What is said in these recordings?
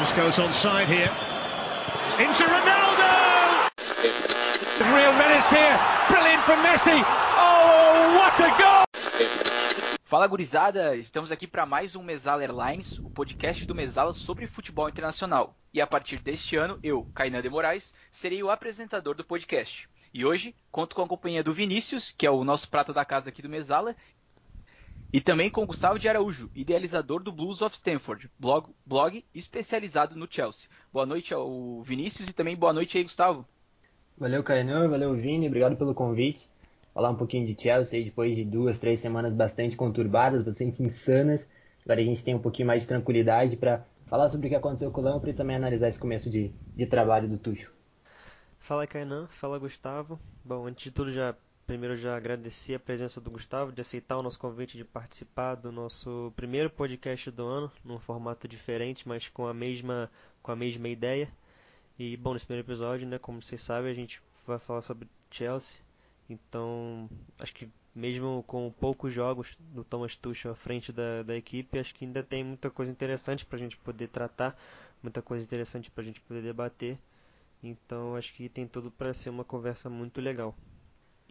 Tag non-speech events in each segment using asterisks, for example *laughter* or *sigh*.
This goes on side here. Into Ronaldo! Real here. Brilliant from Messi. Oh, what a goal! Fala gurizada, estamos aqui para mais um Mesala Airlines, o podcast do Mesala sobre futebol internacional. E a partir deste ano, eu, Kainan de Moraes, serei o apresentador do podcast. E hoje conto com a companhia do Vinícius, que é o nosso prata da casa aqui do Mesala, e também com Gustavo de Araújo, idealizador do Blues of Stanford, blog, blog especializado no Chelsea. Boa noite ao Vinícius e também boa noite aí, Gustavo. Valeu, Kainan, valeu, Vini, obrigado pelo convite. Falar um pouquinho de Chelsea depois de duas, três semanas bastante conturbadas, bastante insanas. Agora a gente tem um pouquinho mais de tranquilidade para falar sobre o que aconteceu com o Lampre e também analisar esse começo de, de trabalho do Tuchel. Fala Kainan, fala Gustavo. Bom, antes de tudo já primeiro já agradecer a presença do Gustavo, de aceitar o nosso convite de participar do nosso primeiro podcast do ano, num formato diferente, mas com a mesma, com a mesma ideia. E bom, nesse primeiro episódio, né, como vocês sabem, a gente vai falar sobre Chelsea. Então, acho que mesmo com poucos jogos do Thomas Tuchel à frente da, da equipe, acho que ainda tem muita coisa interessante para a gente poder tratar, muita coisa interessante para a gente poder debater. Então, acho que tem tudo para ser uma conversa muito legal.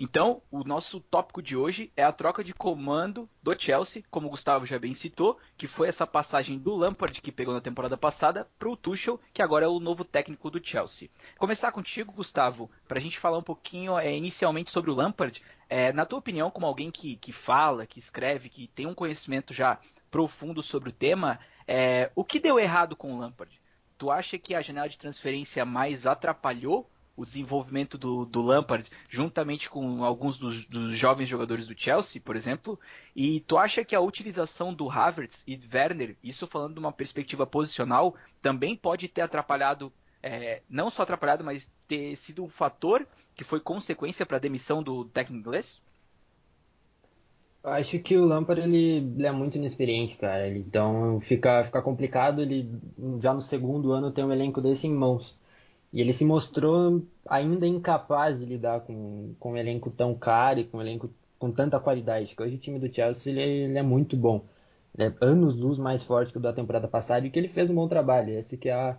Então, o nosso tópico de hoje é a troca de comando do Chelsea, como o Gustavo já bem citou, que foi essa passagem do Lampard, que pegou na temporada passada, para o Tuchel, que agora é o novo técnico do Chelsea. Começar contigo, Gustavo, para a gente falar um pouquinho é, inicialmente sobre o Lampard. É, na tua opinião, como alguém que, que fala, que escreve, que tem um conhecimento já profundo sobre o tema, é, o que deu errado com o Lampard? Tu acha que a janela de transferência mais atrapalhou o desenvolvimento do, do Lampard, juntamente com alguns dos, dos, jovens jogadores do Chelsea, por exemplo. E tu acha que a utilização do Havertz e Werner, isso falando de uma perspectiva posicional, também pode ter atrapalhado, é, não só atrapalhado, mas ter sido um fator que foi consequência para a demissão do técnico inglês? Acho que o Lampard ele, ele, é muito inexperiente, cara. Então fica, fica complicado. Ele já no segundo ano tem um elenco desse em mãos. E ele se mostrou ainda incapaz de lidar com, com um elenco tão caro e com um elenco com tanta qualidade. Que hoje o time do Chelsea ele, ele é muito bom. É anos luz mais forte que o da temporada passada e que ele fez um bom trabalho. Essa que é a,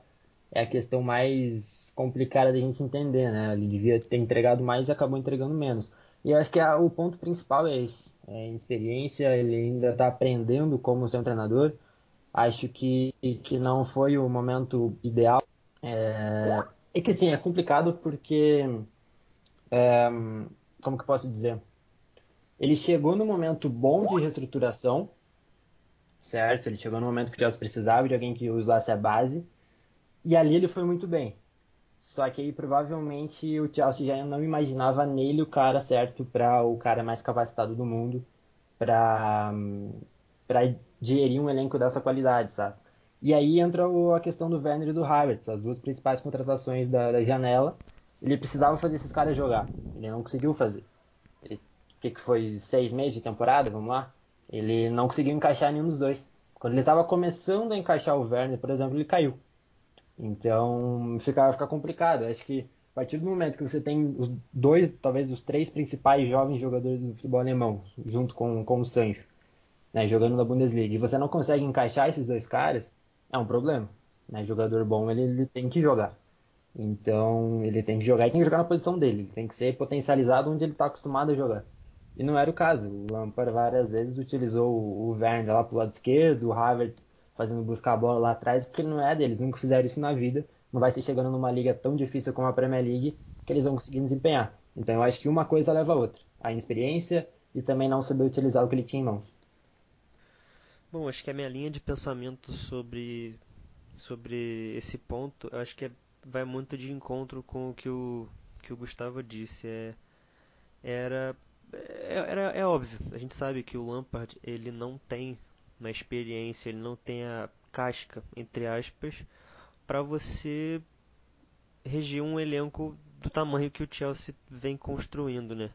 é a questão mais complicada da gente entender, né? Ele devia ter entregado mais e acabou entregando menos. E eu acho que a, o ponto principal é esse. É experiência, ele ainda está aprendendo como ser um treinador. Acho que, que não foi o momento ideal. É, é que assim, é complicado porque. É, como que eu posso dizer? Ele chegou no momento bom de reestruturação, certo? Ele chegou no momento que o Chelsea precisava de alguém que usasse a base, e ali ele foi muito bem. Só que aí provavelmente o Chelsea já não imaginava nele o cara certo para o cara mais capacitado do mundo para para gerir um elenco dessa qualidade, sabe? E aí entra a questão do Werner e do Havertz, as duas principais contratações da, da janela. Ele precisava fazer esses caras jogar. Ele não conseguiu fazer. o que, que foi? Seis meses de temporada? Vamos lá? Ele não conseguiu encaixar nenhum dos dois. Quando ele estava começando a encaixar o Werner, por exemplo, ele caiu. Então fica, fica complicado. Acho que a partir do momento que você tem os dois, talvez os três principais jovens jogadores do futebol alemão, junto com, com o Sancho, né, jogando na Bundesliga, e você não consegue encaixar esses dois caras, é um problema. Né? Jogador bom, ele, ele tem que jogar. Então, ele tem que jogar e tem que jogar na posição dele. Ele tem que ser potencializado onde ele está acostumado a jogar. E não era o caso. O Lampard várias vezes utilizou o Werner lá pro lado esquerdo, o Havertz fazendo buscar a bola lá atrás, porque não é deles. Nunca fizeram isso na vida. Não vai ser chegando numa liga tão difícil como a Premier League que eles vão conseguir desempenhar. Então, eu acho que uma coisa leva a outra. A inexperiência e também não saber utilizar o que ele tinha em mãos. Bom, acho que a minha linha de pensamento sobre, sobre esse ponto, acho que é, vai muito de encontro com o que o, que o Gustavo disse. É, era, é, era, é óbvio, a gente sabe que o Lampard ele não tem uma experiência, ele não tem a casca, entre aspas, para você reger um elenco do tamanho que o Chelsea vem construindo, né?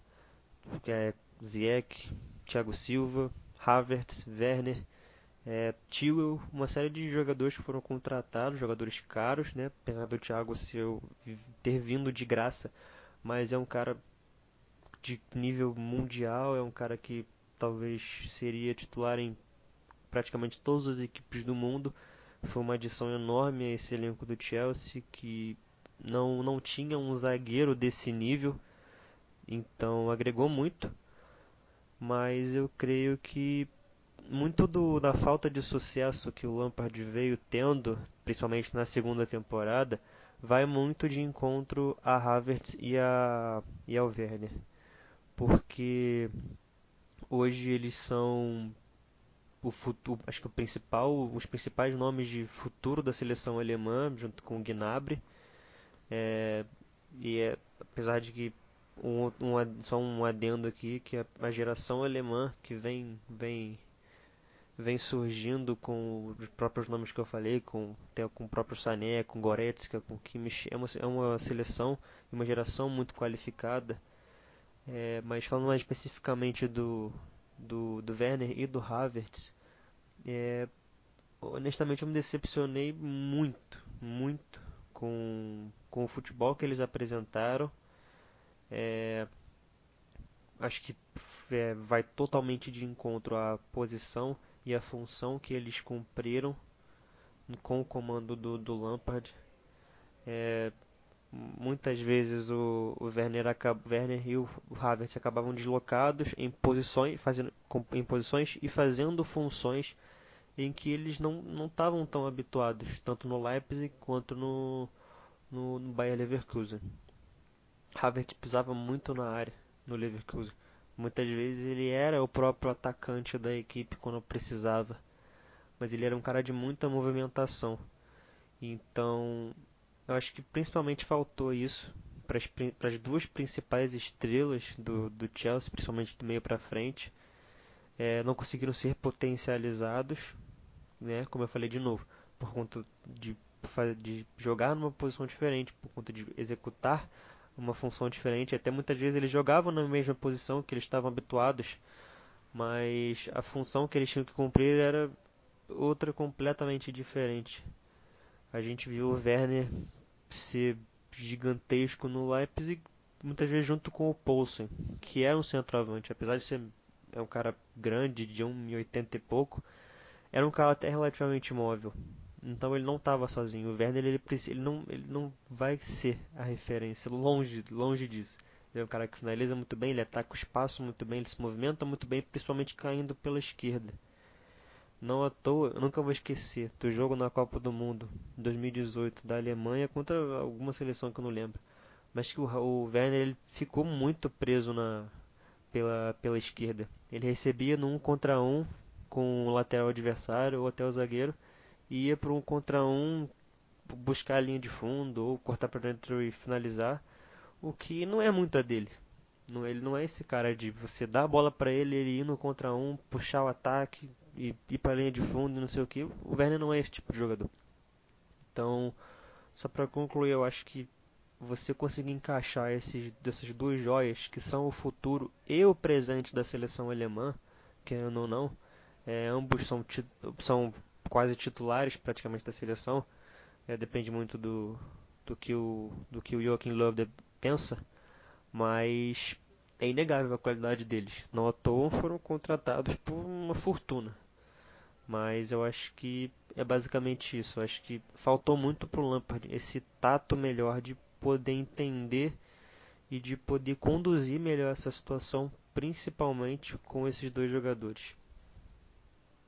Que é Ziyech, Thiago Silva, Havertz, Werner é, Tio, uma série de jogadores que foram contratados, jogadores caros, né? Apesar do Thiago seu, ter vindo de graça, mas é um cara de nível mundial, é um cara que talvez seria titular em praticamente todas as equipes do mundo. foi uma adição enorme a esse elenco do Chelsea que não, não tinha um zagueiro desse nível, então agregou muito. Mas eu creio que muito do, da falta de sucesso que o Lampard veio tendo, principalmente na segunda temporada, vai muito de encontro a Havertz e, a, e ao Werner. Porque hoje eles são o futuro, acho que o principal, os principais nomes de futuro da seleção alemã, junto com o Gnabry. É, e é, apesar de que um, um, só um adendo aqui que a, a geração alemã que vem vem vem surgindo com os próprios nomes que eu falei, com, com o próprio Sané, com Goretzka, com Kimmich, é uma, é uma seleção uma geração muito qualificada. É, mas falando mais especificamente do, do, do Werner e do Havertz, é, honestamente eu me decepcionei muito, muito com, com o futebol que eles apresentaram. É, acho que é, vai totalmente de encontro à posição e a função que eles cumpriram com o comando do, do Lampard. É, muitas vezes o, o Werner, Werner e o Havertz acabavam deslocados em posições, fazendo, em posições e fazendo funções em que eles não estavam tão habituados, tanto no Leipzig quanto no, no, no Bayer Leverkusen. Havertz pisava muito na área no Leverkusen. Muitas vezes ele era o próprio atacante da equipe quando precisava, mas ele era um cara de muita movimentação. Então, eu acho que principalmente faltou isso para as duas principais estrelas do, do Chelsea, principalmente do meio para frente. É, não conseguiram ser potencializados, né? Como eu falei de novo, por conta de, de jogar numa posição diferente, por conta de executar uma função diferente. Até muitas vezes eles jogavam na mesma posição que eles estavam habituados, mas a função que eles tinham que cumprir era outra completamente diferente. A gente viu o Werner ser gigantesco no Leipzig, muitas vezes junto com o Poulsen, que é um centroavante, apesar de ser é um cara grande, de 1,80 e pouco, era um cara até relativamente móvel. Então ele não estava sozinho. O Werner ele, ele, não, ele não vai ser a referência, longe, longe disso. Ele é um cara que finaliza muito bem, ele ataca o espaço muito bem, ele se movimenta muito bem, principalmente caindo pela esquerda. Não à toa, eu nunca vou esquecer do jogo na Copa do Mundo 2018 da Alemanha contra alguma seleção que eu não lembro. Mas que o, o Werner ele ficou muito preso na pela, pela esquerda. Ele recebia no contra um com o lateral adversário ou até o zagueiro e ia para um contra um buscar a linha de fundo ou cortar para dentro e finalizar, o que não é muito a dele. Não, ele não é esse cara de você dar a bola para ele, ele ir no contra um, puxar o ataque e ir para a linha de fundo não sei o que. O Werner não é esse tipo de jogador. Então, só para concluir, eu acho que você conseguir encaixar esses, dessas duas joias que são o futuro e o presente da seleção alemã, querendo ou não, é, ambos são, são quase titulares praticamente da seleção. É, depende muito do, do, que o, do que o Joachim Löw pensa, mas é inegável a qualidade deles. Não à toa foram contratados por uma fortuna. Mas eu acho que é basicamente isso. Eu acho que faltou muito pro Lampard esse tato melhor de poder entender e de poder conduzir melhor essa situação, principalmente com esses dois jogadores.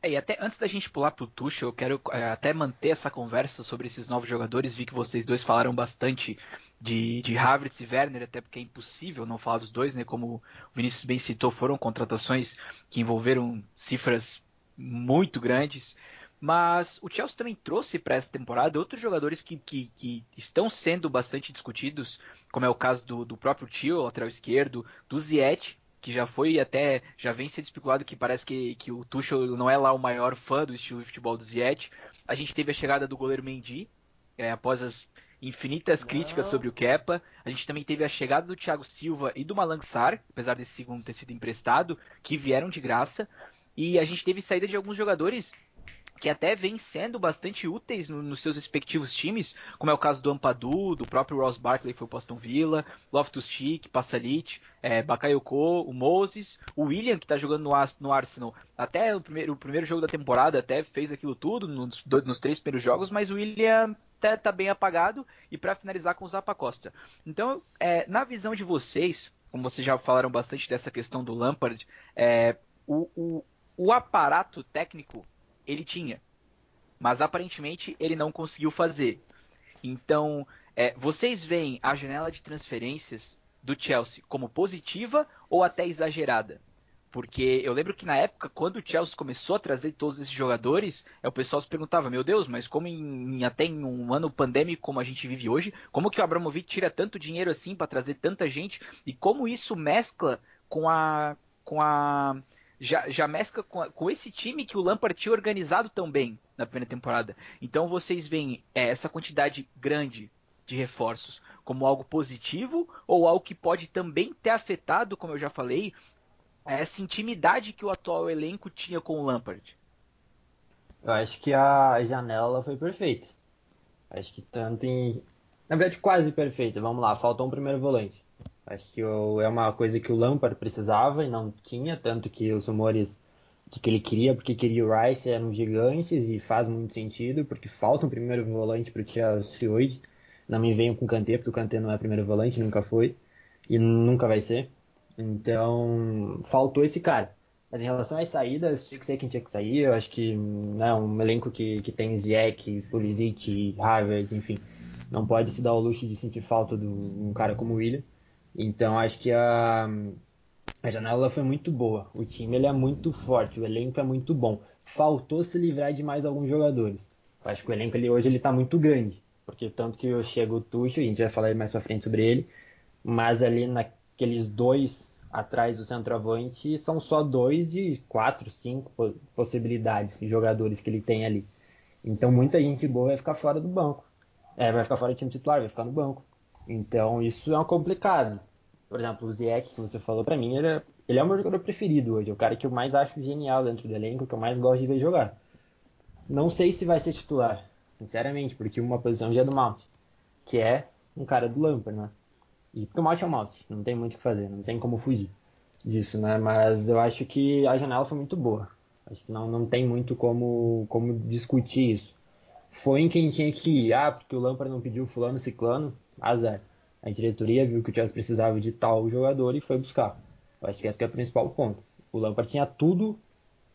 É, e até antes da gente pular pro Tuchel, eu quero é, até manter essa conversa sobre esses novos jogadores. Vi que vocês dois falaram bastante de, de Havertz e Werner, até porque é impossível não falar dos dois, né? Como o Vinícius bem citou, foram contratações que envolveram cifras muito grandes. Mas o Chelsea também trouxe para essa temporada outros jogadores que, que, que, estão sendo bastante discutidos, como é o caso do, do próprio Tio, lateral esquerdo, do Ziyech, que já foi até já vem sendo especulado que parece que, que o Tuchel não é lá o maior fã do estilo de futebol do Ziyech. A gente teve a chegada do goleiro Mendy, é, após as infinitas não. críticas sobre o Kepa. A gente também teve a chegada do Thiago Silva e do Malangsar, apesar desse segundo ter sido emprestado, que vieram de graça. E a gente teve saída de alguns jogadores que até vêm sendo bastante úteis no, nos seus respectivos times, como é o caso do Ampadu, do próprio Ross Barkley foi o Boston Villa, Loftus-Cheek, Passalit, é, Bakayoko, o Moses, o William que está jogando no, no, Arsenal, até o primeiro, o primeiro jogo da temporada até fez aquilo tudo nos, nos três primeiros jogos, mas o William até tá bem apagado e para finalizar com o Zapa Costa. Então, é, na visão de vocês, como vocês já falaram bastante dessa questão do Lampard, é, o, o, o aparato técnico ele tinha, mas aparentemente ele não conseguiu fazer. Então, é, vocês veem a janela de transferências do Chelsea como positiva ou até exagerada? Porque eu lembro que na época, quando o Chelsea começou a trazer todos esses jogadores, é, o pessoal se perguntava, meu Deus, mas como em, até em um ano pandêmico como a gente vive hoje, como que o Abramovich tira tanto dinheiro assim para trazer tanta gente? E como isso mescla com a. com a já, já mescla com, com, esse time que o Lampard tinha organizado tão bem na primeira temporada. Então vocês veem é, essa quantidade grande de reforços como algo positivo ou algo que pode também ter afetado, como eu já falei, essa intimidade que o atual elenco tinha com o Lampard? Eu acho que a janela foi perfeita. Acho que tanto em. Na verdade, quase perfeita. Vamos lá, faltou um primeiro volante. Acho que é uma coisa que o Lampard precisava e não tinha, tanto que os rumores de que ele queria, porque queria o Rice eram gigantes e faz muito sentido, porque falta um primeiro volante para o Chelsea hoje. Não me venham com o Kanté, porque o Kanté não é primeiro volante, nunca foi e nunca vai ser. Então, faltou esse cara. Mas em relação às saídas, tinha que ser quem tinha que sair. Eu acho que né, um elenco que, que tem Ziyech, Pulisic, Harvard, enfim, não pode se dar o luxo de sentir falta de um cara como o William. Então, acho que a, a janela foi muito boa. O time ele é muito forte, o elenco é muito bom. Faltou se livrar de mais alguns jogadores. Acho que o elenco ele, hoje ele está muito grande. Porque tanto que eu chego o Tuchel, a gente vai falar mais para frente sobre ele, mas ali naqueles dois atrás do centroavante são só dois de quatro, cinco possibilidades de jogadores que ele tem ali. Então muita gente boa vai ficar fora do banco. É, vai ficar fora do time titular, vai ficar no banco. Então isso é um complicado. Por exemplo, o Ziyech, que você falou para mim, ele é, ele é o meu jogador preferido hoje. É o cara que eu mais acho genial dentro do elenco, que eu mais gosto de ver jogar. Não sei se vai ser titular, sinceramente, porque uma posição já é do Mount, que é um cara do Lampard, né? E porque o malte é o malte, não tem muito o que fazer, não tem como fugir disso, né? Mas eu acho que a janela foi muito boa. Acho que não, não tem muito como, como discutir isso. Foi em quem tinha que ir, ah, porque o Lampard não pediu fulano, ciclano, azar. A diretoria viu que o Chelsea precisava de tal jogador e foi buscar. Eu acho que esse que é o principal ponto. O Lampard tinha tudo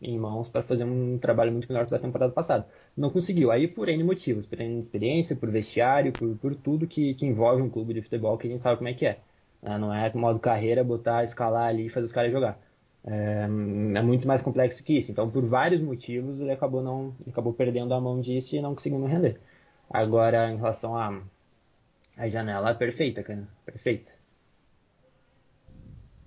em mãos para fazer um trabalho muito melhor que da temporada passada. Não conseguiu, aí por N motivos, por N experiência, por vestiário, por, por tudo que, que, envolve um clube de futebol que a gente sabe como é que é. Né? Não é modo carreira, botar, escalar ali e fazer os caras jogar. É, é, muito mais complexo que isso. Então, por vários motivos, ele acabou não, acabou perdendo a mão disso e não conseguindo render. Agora, em relação à a, a janela, é perfeita, cara, perfeita.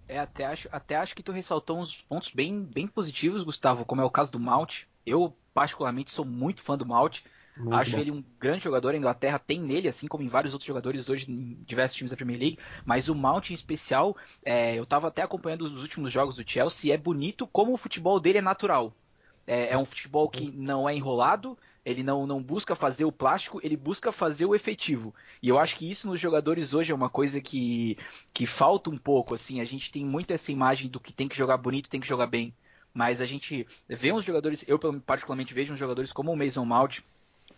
É, até acho, até acho que tu ressaltou uns pontos bem, bem positivos, Gustavo, como é o caso do Mount. Eu, particularmente, sou muito fã do Mount. Muito Acho bom. ele um grande jogador, a Inglaterra tem nele, assim como em vários outros jogadores hoje em diversos times da Premier League, mas o Mount em especial, é, eu estava até acompanhando os últimos jogos do Chelsea, é bonito como o futebol dele é natural. É, é um futebol que não é enrolado, ele não, não busca fazer o plástico, ele busca fazer o efetivo. E eu acho que isso nos jogadores hoje é uma coisa que, que falta um pouco. assim A gente tem muito essa imagem do que tem que jogar bonito, tem que jogar bem. Mas a gente vê uns jogadores, eu particularmente vejo uns jogadores como o Mason Mount,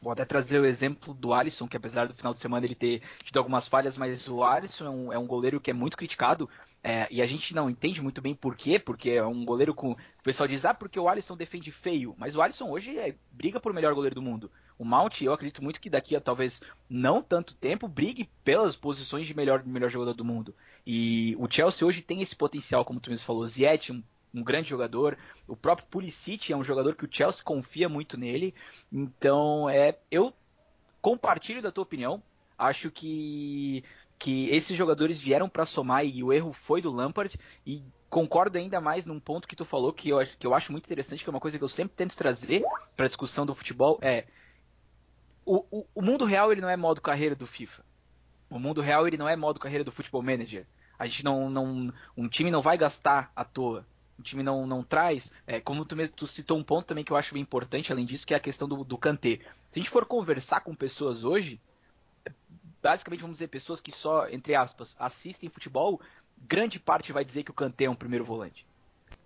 Vou até trazer o exemplo do Alisson, que apesar do final de semana ele ter tido algumas falhas, mas o Alisson é um, é um goleiro que é muito criticado. É, e a gente não entende muito bem por quê, porque é um goleiro com. O pessoal diz, ah, porque o Alisson defende feio. Mas o Alisson hoje é, briga por melhor goleiro do mundo. O Mount, eu acredito muito que daqui a talvez não tanto tempo, brigue pelas posições de melhor, melhor jogador do mundo. E o Chelsea hoje tem esse potencial, como tu mesmo falou. Ziyech, um um grande jogador. O próprio Pulisic é um jogador que o Chelsea confia muito nele. Então, é, eu compartilho da tua opinião. Acho que que esses jogadores vieram para somar e o erro foi do Lampard e concordo ainda mais num ponto que tu falou que eu, que eu acho muito interessante, que é uma coisa que eu sempre tento trazer para a discussão do futebol, é o, o, o, mundo real ele não é modo carreira do FIFA. O mundo real ele não é modo carreira do Futebol Manager. A gente não, não um time não vai gastar à toa. O time não, não traz. É, como tu, mesmo, tu citou um ponto também que eu acho bem importante, além disso, que é a questão do, do Kanté. Se a gente for conversar com pessoas hoje, basicamente vamos dizer, pessoas que só, entre aspas, assistem futebol, grande parte vai dizer que o Kanté é um primeiro volante.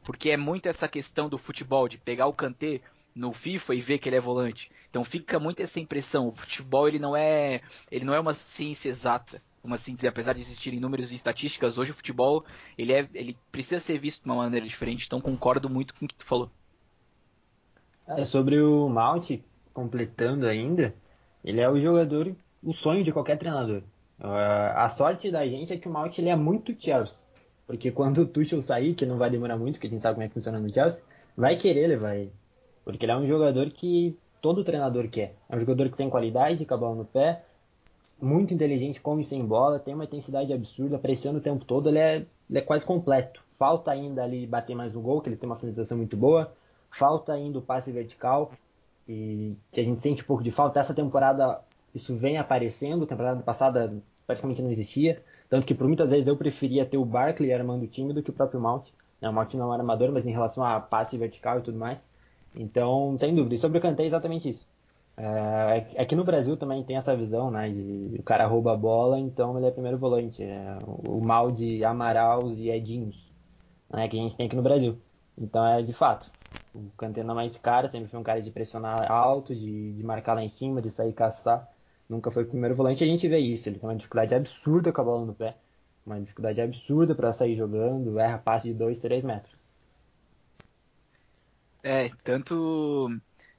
Porque é muito essa questão do futebol, de pegar o Kanté no FIFA e ver que ele é volante. Então fica muito essa impressão. O futebol ele não é, ele não é uma ciência exata. Uma ciência, apesar de existirem números e estatísticas, hoje o futebol ele é, ele precisa ser visto de uma maneira diferente. Então concordo muito com o que tu falou. É, sobre o Mount, completando ainda, ele é o jogador, o sonho de qualquer treinador. Uh, a sorte da gente é que o Mount ele é muito Chelsea. Porque quando o Tuchel sair, que não vai demorar muito, porque a gente sabe como é que funciona no Chelsea, vai querer levar ele. Porque ele é um jogador que todo treinador quer. É um jogador que tem qualidade, cabal no pé, muito inteligente, come sem bola, tem uma intensidade absurda, pressiona o tempo todo, ele é, ele é quase completo. Falta ainda ali bater mais no gol, que ele tem uma finalização muito boa. Falta ainda o passe vertical, e que a gente sente um pouco de falta. Essa temporada isso vem aparecendo, temporada passada praticamente não existia. Tanto que por muitas vezes eu preferia ter o Barkley armando o time do que o próprio Mount. Né, o Mount não é armador, mas em relação a passe vertical e tudo mais, então, sem dúvida. E sobre o Kanté é exatamente isso. É, é que no Brasil também tem essa visão, né? De o cara rouba a bola, então ele é primeiro volante. É, o mal de Amaraus e Edinhos, né? Que a gente tem aqui no Brasil. Então é de fato. O Kanté é esse cara, sempre foi um cara de pressionar alto, de, de marcar lá em cima, de sair caçar. Nunca foi o primeiro volante, a gente vê isso. Ele tem uma dificuldade absurda com a bola no pé. Uma dificuldade absurda para sair jogando, erra passe de 2, 3 metros. É, tanto.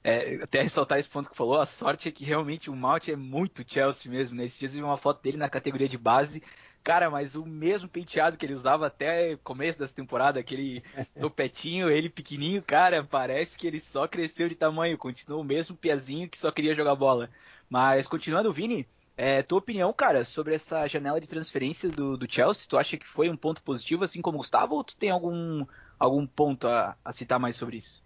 É, até ressaltar esse ponto que falou, a sorte é que realmente o Mount é muito Chelsea mesmo, né? Esses dias eu vi uma foto dele na categoria de base. Cara, mas o mesmo penteado que ele usava até começo dessa temporada, aquele *laughs* topetinho, ele pequenininho, cara, parece que ele só cresceu de tamanho, continuou o mesmo piazinho que só queria jogar bola. Mas continuando, Vini, é, tua opinião, cara, sobre essa janela de transferência do, do Chelsea, tu acha que foi um ponto positivo, assim como o Gustavo, ou tu tem algum, algum ponto a, a citar mais sobre isso?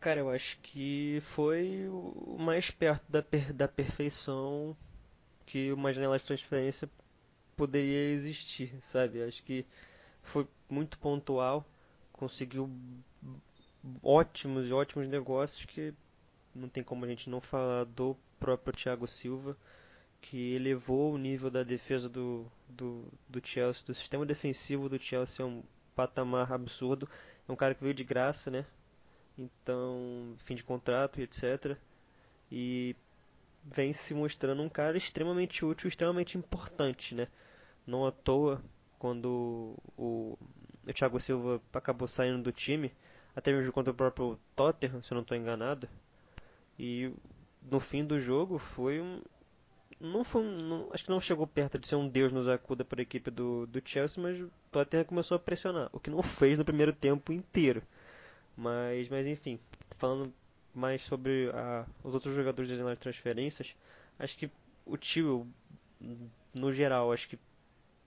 Cara, eu acho que foi o mais perto da, per da perfeição que uma janela de transferência poderia existir, sabe? Acho que foi muito pontual, conseguiu ótimos e ótimos negócios que não tem como a gente não falar do próprio Thiago Silva, que elevou o nível da defesa do, do, do Chelsea, do sistema defensivo do Chelsea é um patamar absurdo. É um cara que veio de graça, né? Então, fim de contrato e etc. E vem se mostrando um cara extremamente útil, extremamente importante, né? Não à toa, quando o, o Thiago Silva acabou saindo do time, até mesmo contra o próprio Tottenham, se eu não estou enganado, e no fim do jogo foi um. Não foi não, acho que não chegou perto de ser um deus nos acuda para a equipe do, do Chelsea, mas o Tottenham começou a pressionar, o que não fez no primeiro tempo inteiro. Mas, mas enfim, falando mais sobre a, os outros jogadores das transferências, acho que o Tio, no geral, acho que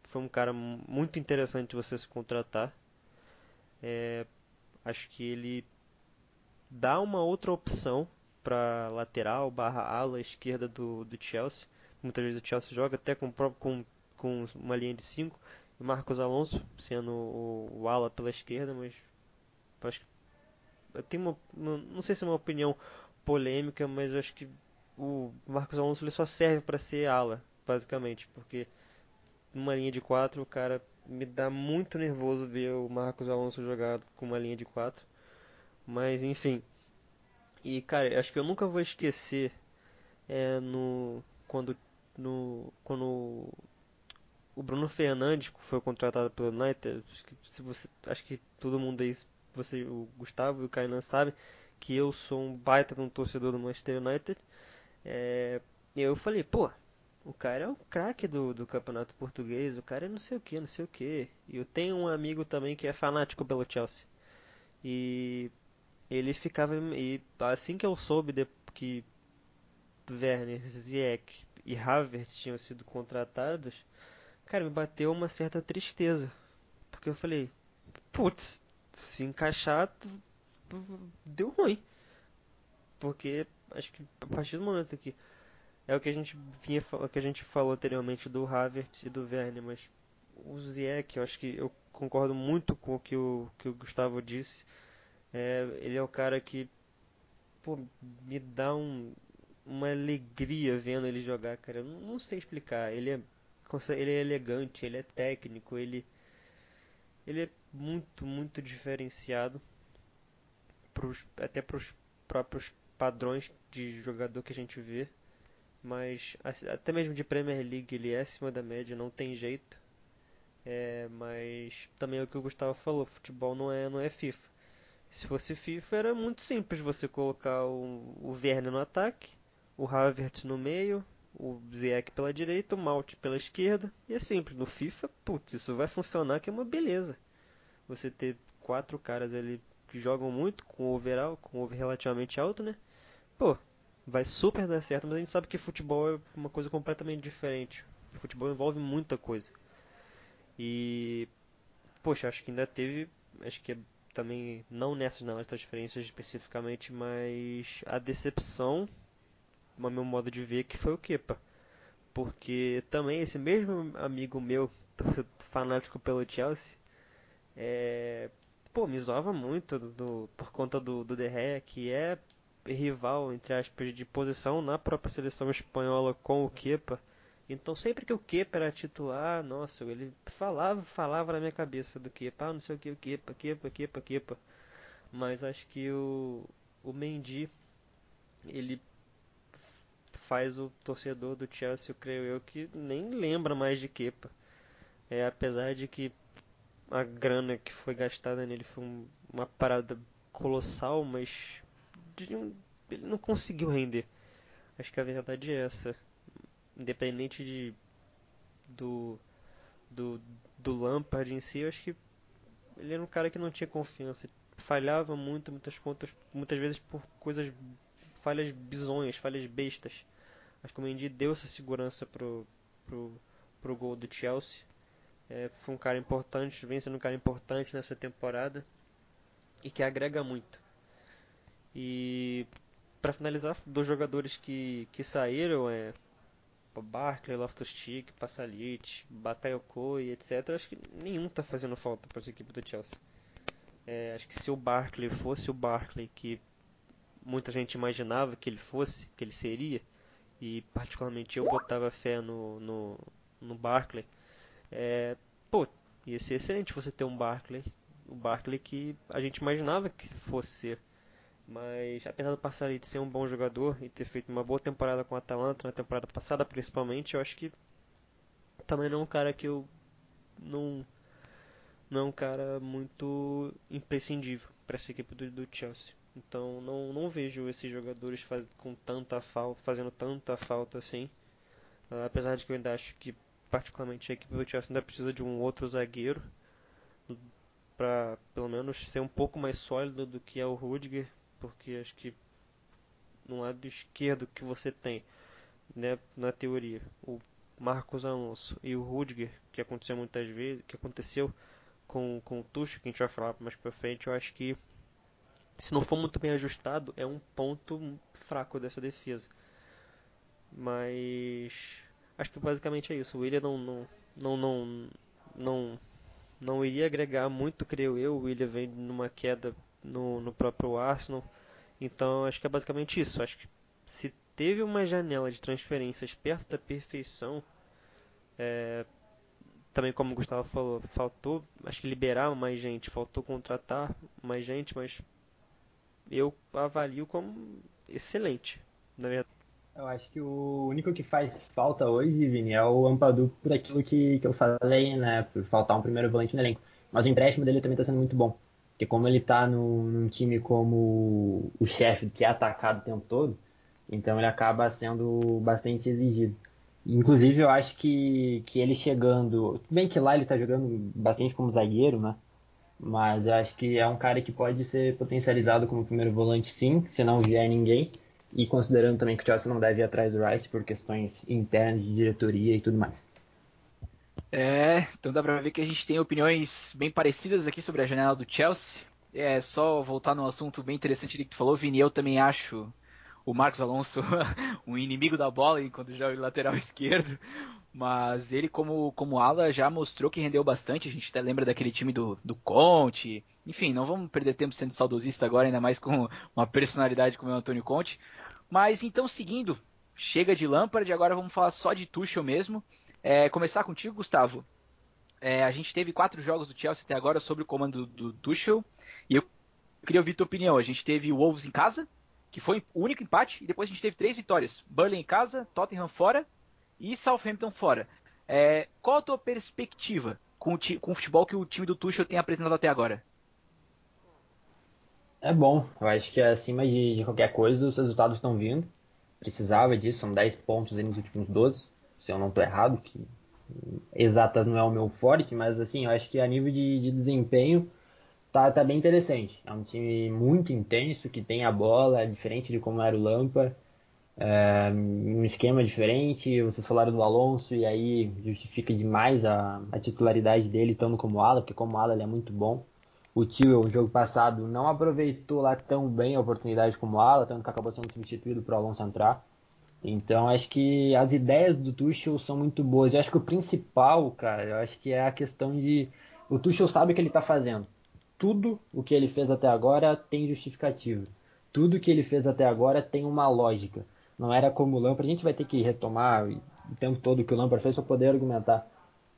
foi um cara muito interessante você se contratar. É, acho que ele dá uma outra opção para lateral barra ala esquerda do, do Chelsea. Muitas vezes o Chelsea joga até com, com, com uma linha de 5. O Marcos Alonso sendo o, o ala pela esquerda, mas acho que eu tenho uma, não sei se é uma opinião polêmica, mas eu acho que o Marcos Alonso ele só serve para ser ala, basicamente, porque numa linha de quatro, o cara me dá muito nervoso ver o Marcos Alonso jogar com uma linha de quatro. Mas enfim. E cara, acho que eu nunca vou esquecer é, no quando no quando o Bruno Fernandes foi contratado pelo United, acho que, se você, acho que todo mundo aí você, o Gustavo e o Kainan sabem que eu sou um baita de um torcedor do Manchester United. É, eu falei, pô, o cara é o craque do, do campeonato português, o cara é não sei o que, não sei o que. E eu tenho um amigo também que é fanático pelo Chelsea. E ele ficava. E assim que eu soube de, que Werner, Ziyech e Havertz tinham sido contratados, cara, me bateu uma certa tristeza. Porque eu falei, putz, se encaixar, deu ruim. Porque acho que a partir do momento que é o que a gente vinha que a gente falou anteriormente do Havertz e do Werner, mas o Ziyech, eu acho que eu concordo muito com o que o, que o Gustavo disse. É, ele é o cara que pô, me dá um, uma alegria vendo ele jogar, cara. Eu não, não sei explicar. Ele é, ele é elegante, ele é técnico, ele, ele é muito, muito diferenciado pros, até para os próprios padrões de jogador que a gente vê. Mas até mesmo de Premier League ele é acima da média, não tem jeito. É, mas também é o que o Gustavo falou, futebol não é, não é FIFA. Se fosse FIFA era muito simples você colocar o, o Werner no ataque, o Havertz no meio, o Ziyech pela direita, o Malt pela esquerda, e é simples. No FIFA, putz, isso vai funcionar que é uma beleza. Você ter quatro caras ali que jogam muito, com overall, com over relativamente alto, né? Pô, vai super dar certo, mas a gente sabe que futebol é uma coisa completamente diferente. O futebol envolve muita coisa. E poxa, acho que ainda teve, acho que é também não nessas nas transferências especificamente, mas a decepção, no meu modo de ver, que foi o Kepa. Porque também esse mesmo amigo meu, *laughs* fanático pelo Chelsea, é, pô, me zoava muito do, por conta do, do De Gea, que é rival, entre aspas, de posição na própria seleção espanhola com o Kepa. Então sempre que o Kepa era titular, nossa, ele falava, falava na minha cabeça do Kepa, ah, não sei o que, o Kepa, Kepa, Kepa, Kepa. Mas acho que o, o Mendy, ele faz o torcedor do Chelsea, creio eu, que nem lembra mais de Kepa. É, apesar de que a grana que foi gastada nele foi um, uma parada colossal, mas ele não conseguiu render. Acho que a verdade é essa independente de do do, do Lampard em si, eu acho que ele era um cara que não tinha confiança, falhava muito, muitas contas, muitas vezes por coisas falhas bizonhas, falhas bestas. Acho que o Mendy deu essa segurança pro pro pro gol do Chelsea. É, foi um cara importante, vem sendo um cara importante nessa temporada e que agrega muito. E para finalizar, dos jogadores que, que saíram, é, Barkley, Loftus-Cheek, Passalit, Bakayoko e etc. Acho que nenhum tá fazendo falta para a equipe do Chelsea. É, acho que se o Barkley fosse o Barkley que muita gente imaginava que ele fosse, que ele seria, e particularmente eu botava fé no, no, no Barkley, é, pô, ia ser excelente você ter um Barkley, o Barkley que a gente imaginava que fosse ser. Mas apesar do Passari de ser um bom jogador e ter feito uma boa temporada com o Atalanta na temporada passada principalmente, eu acho que também não é um cara que eu não não é um cara muito imprescindível para essa equipe do, do, Chelsea. Então não, não vejo esses jogadores faz, com tanta falta, fazendo tanta falta assim. Uh, apesar de que eu ainda acho que particularmente a equipe do Chelsea ainda precisa de um outro zagueiro para pelo menos ser um pouco mais sólido do que é o Rudiger porque acho que no lado esquerdo que você tem, né, na teoria, o Marcos Alonso e o Rudiger, que aconteceu muitas vezes, que aconteceu com, com o Tuchel, que a gente vai falar mais pra frente, eu acho que se não for muito bem ajustado, é um ponto fraco dessa defesa. Mas acho que basicamente é isso. O William não não não não não, não iria agregar muito, creio eu. O William vem numa queda no, no próprio Arsenal. Então acho que é basicamente isso. Acho que se teve uma janela de transferências perto da perfeição, é, também como o Gustavo falou, faltou acho que liberar mais gente, faltou contratar mais gente, mas eu avalio como excelente, na verdade. Eu acho que o único que faz falta hoje, Vini, é o Ampadu por aquilo que, que eu falei, né? Por faltar um primeiro volante no elenco. Mas o empréstimo dele também está sendo muito bom. Porque como ele tá no, num time como o chefe, que é atacado o tempo todo, então ele acaba sendo bastante exigido. Inclusive eu acho que, que ele chegando. Bem que lá ele tá jogando bastante como zagueiro, né? Mas eu acho que é um cara que pode ser potencializado como primeiro volante sim, se não vier ninguém. E considerando também que o Chelsea não deve ir atrás do Rice por questões internas de diretoria e tudo mais. É, então dá pra ver que a gente tem opiniões bem parecidas aqui sobre a janela do Chelsea. É só voltar num assunto bem interessante que tu falou, Vini. Eu também acho o Marcos Alonso *laughs* um inimigo da bola enquanto joga lateral *laughs* esquerdo. Mas ele, como, como ala, já mostrou que rendeu bastante. A gente até lembra daquele time do, do Conte. Enfim, não vamos perder tempo sendo saudosista agora, ainda mais com uma personalidade como é o Antônio Conte. Mas então, seguindo, chega de Lampard, agora vamos falar só de Tuchel mesmo. É, começar contigo, Gustavo. É, a gente teve quatro jogos do Chelsea até agora sobre o comando do, do Tuchel. E eu queria ouvir tua opinião. A gente teve o Wolves em casa, que foi o único empate, e depois a gente teve três vitórias. Burnley em casa, Tottenham fora e Southampton fora. É, qual a tua perspectiva com o, com o futebol que o time do Tuchel tem apresentado até agora? É bom, eu acho que acima de, de qualquer coisa os resultados estão vindo. Precisava disso, são 10 pontos nos últimos 12, se eu não estou errado, que exatas não é o meu forte, mas assim, eu acho que a nível de, de desempenho tá, tá bem interessante. É um time muito intenso, que tem a bola, é diferente de como era o Lampard. É, um esquema diferente, vocês falaram do Alonso e aí justifica demais a, a titularidade dele estando como ala, porque como ala ele é muito bom. O Tio, o jogo passado, não aproveitou lá tão bem a oportunidade como ala, tanto que acabou sendo substituído para o Alonso entrar. Então acho que as ideias do Tuchel são muito boas. Eu acho que o principal, cara, eu acho que é a questão de o Tuchel sabe o que ele está fazendo. Tudo o que ele fez até agora tem justificativa. Tudo que ele fez até agora tem uma lógica. Não era como o Lampard. A gente vai ter que retomar o tempo todo que o Lampard fez para poder argumentar.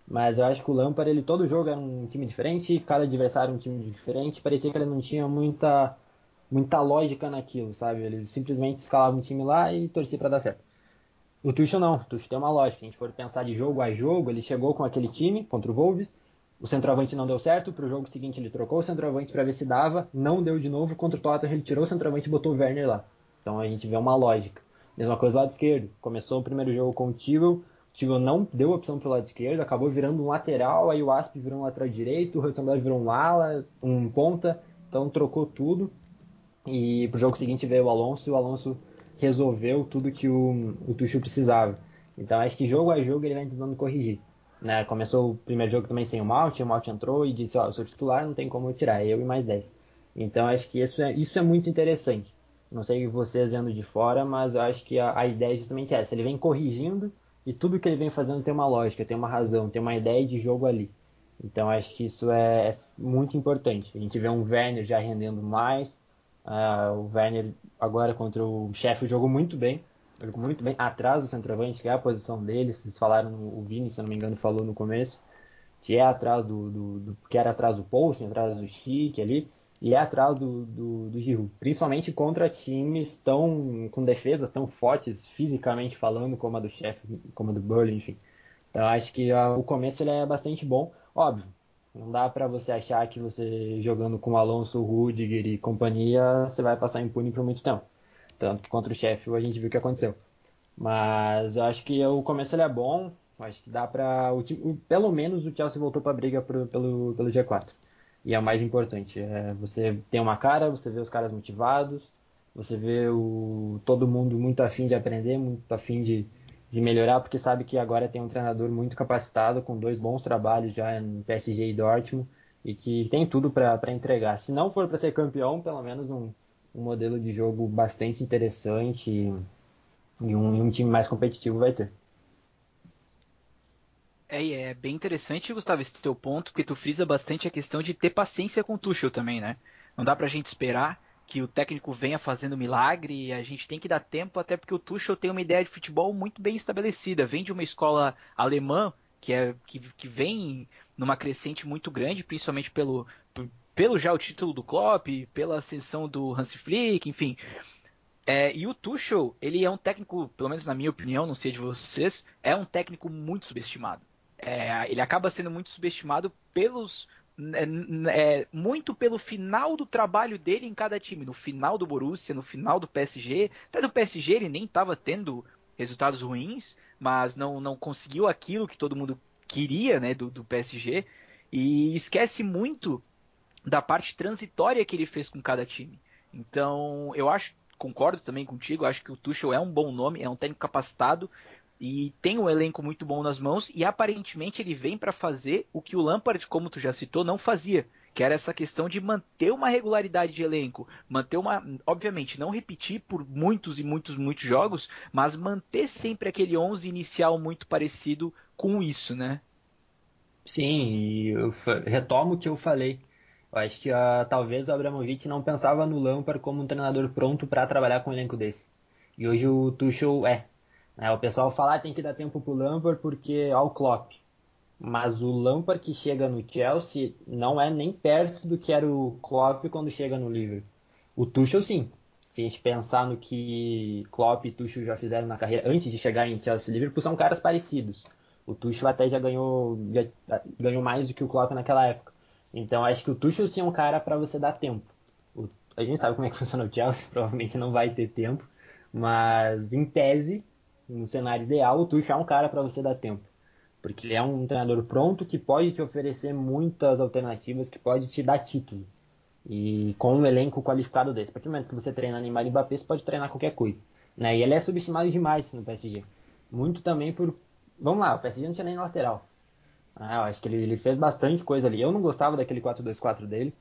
Mas eu acho que o Lampard, ele todo jogo era um time diferente, cada adversário um time diferente. Parecia que ele não tinha muita muita lógica naquilo, sabe? Ele simplesmente escalava um time lá e torcia para dar certo. O Tuchel não, o Tuchel tem uma lógica. A gente for pensar de jogo a jogo, ele chegou com aquele time contra o Wolves, o centroavante não deu certo, para o jogo seguinte ele trocou o centroavante para ver se dava, não deu de novo, contra o Tottenham ele tirou o centroavante e botou o Werner lá. Então a gente vê uma lógica. Mesma coisa do lado esquerdo. Começou o primeiro jogo com o Tibel, o não deu opção pro lado esquerdo, acabou virando um lateral, aí o Asp virou um lateral direito, o Hudson virou um ala, um ponta, então trocou tudo. E pro jogo seguinte veio o Alonso e o Alonso resolveu tudo que o, o Tuchel precisava. Então acho que jogo a jogo ele vai tentando corrigir. Né? Começou o primeiro jogo também sem o Malt, o Malt entrou e disse, ó, oh, eu sou titular, não tem como eu tirar, eu e mais 10. Então acho que isso é, isso é muito interessante. Não sei vocês vendo de fora, mas eu acho que a, a ideia é justamente essa. Ele vem corrigindo e tudo que ele vem fazendo tem uma lógica, tem uma razão, tem uma ideia de jogo ali. Então acho que isso é, é muito importante. A gente vê um Werner já rendendo mais, Uh, o Werner agora contra o chefe jogou muito bem, jogou muito bem atrás do centroavante, que é a posição dele. Vocês falaram, o Vini, se não me engano, falou no começo, que é atrás do, do, do que era atrás do Poulsen, atrás do Chique ali, e é atrás do, do, do Giroud, principalmente contra times tão com defesas tão fortes fisicamente falando, como a do chefe, como a do Burley, enfim. Então acho que uh, o começo ele é bastante bom, óbvio. Não dá para você achar que você jogando com Alonso, Rudiger e companhia, você vai passar impune por muito tempo. Tanto que contra o Sheffield a gente viu o que aconteceu. Mas eu acho que o começo ele é bom. Acho que dá para pelo menos o Chelsea voltou para a briga pro, pelo, pelo G4. E é o mais importante. É, você tem uma cara, você vê os caras motivados, você vê o, todo mundo muito afim de aprender, muito afim de, de melhorar, porque sabe que agora tem um treinador muito capacitado, com dois bons trabalhos já em PSG e Dortmund, e que tem tudo para entregar. Se não for para ser campeão, pelo menos um, um, modelo de jogo bastante interessante e, e, um, um, time mais competitivo vai ter. É, é bem interessante, Gustavo, esse teu ponto, porque tu frisa bastante a questão de ter paciência com o Tuchel também, né? Não dá pra gente esperar que o técnico venha fazendo milagre, a gente tem que dar tempo, até porque o Tuchel tem uma ideia de futebol muito bem estabelecida, vem de uma escola alemã que, é, que, que vem numa crescente muito grande, principalmente pelo, pelo já o título do Klopp, pela ascensão do Hans Flick, enfim. É, e o Tuchel, ele é um técnico, pelo menos na minha opinião, não sei de vocês, é um técnico muito subestimado. É, ele acaba sendo muito subestimado pelos é, é, muito pelo final do trabalho dele em cada time. No final do Borussia, no final do PSG. Até do PSG ele nem estava tendo resultados ruins, mas não, não conseguiu aquilo que todo mundo queria né, do, do PSG. E esquece muito da parte transitória que ele fez com cada time. Então, eu acho, concordo também contigo, acho que o Tuchel é um bom nome, é um técnico capacitado, e tem um elenco muito bom nas mãos e aparentemente ele vem para fazer o que o Lampard, como tu já citou, não fazia, que era essa questão de manter uma regularidade de elenco, manter uma, obviamente, não repetir por muitos e muitos muitos jogos, mas manter sempre aquele 11 inicial muito parecido com isso, né? Sim, eu retomo o que eu falei. Eu acho que uh, talvez o Abramovich não pensava no Lampard como um treinador pronto para trabalhar com um elenco desse. E hoje o Tuchel é. Né? O pessoal fala que ah, tem que dar tempo pro Lampard porque ó o Klopp. Mas o Lampard que chega no Chelsea não é nem perto do que era o Klopp quando chega no Liverpool. O Tuchel sim. Se a gente pensar no que Klopp e Tuchel já fizeram na carreira antes de chegar em Chelsea e Liverpool, são caras parecidos. O Tuchel até já ganhou, já ganhou mais do que o Klopp naquela época. Então acho que o Tuchel sim é um cara para você dar tempo. O, a gente sabe como é que *laughs* funciona o Chelsea, provavelmente não vai ter tempo, mas em tese, no cenário ideal, o Tuchel é um cara para você dar tempo. Porque ele é um treinador pronto que pode te oferecer muitas alternativas, que pode te dar título. E com um elenco qualificado desse. A partir do momento que você treina Neymar e Mbappé, você pode treinar qualquer coisa. Né? E ele é subestimado demais no PSG. Muito também por Vamos lá, o PSG não tinha nem lateral. Ah, eu acho que ele, ele, fez bastante coisa ali. Eu não gostava daquele 4-2-4 dele.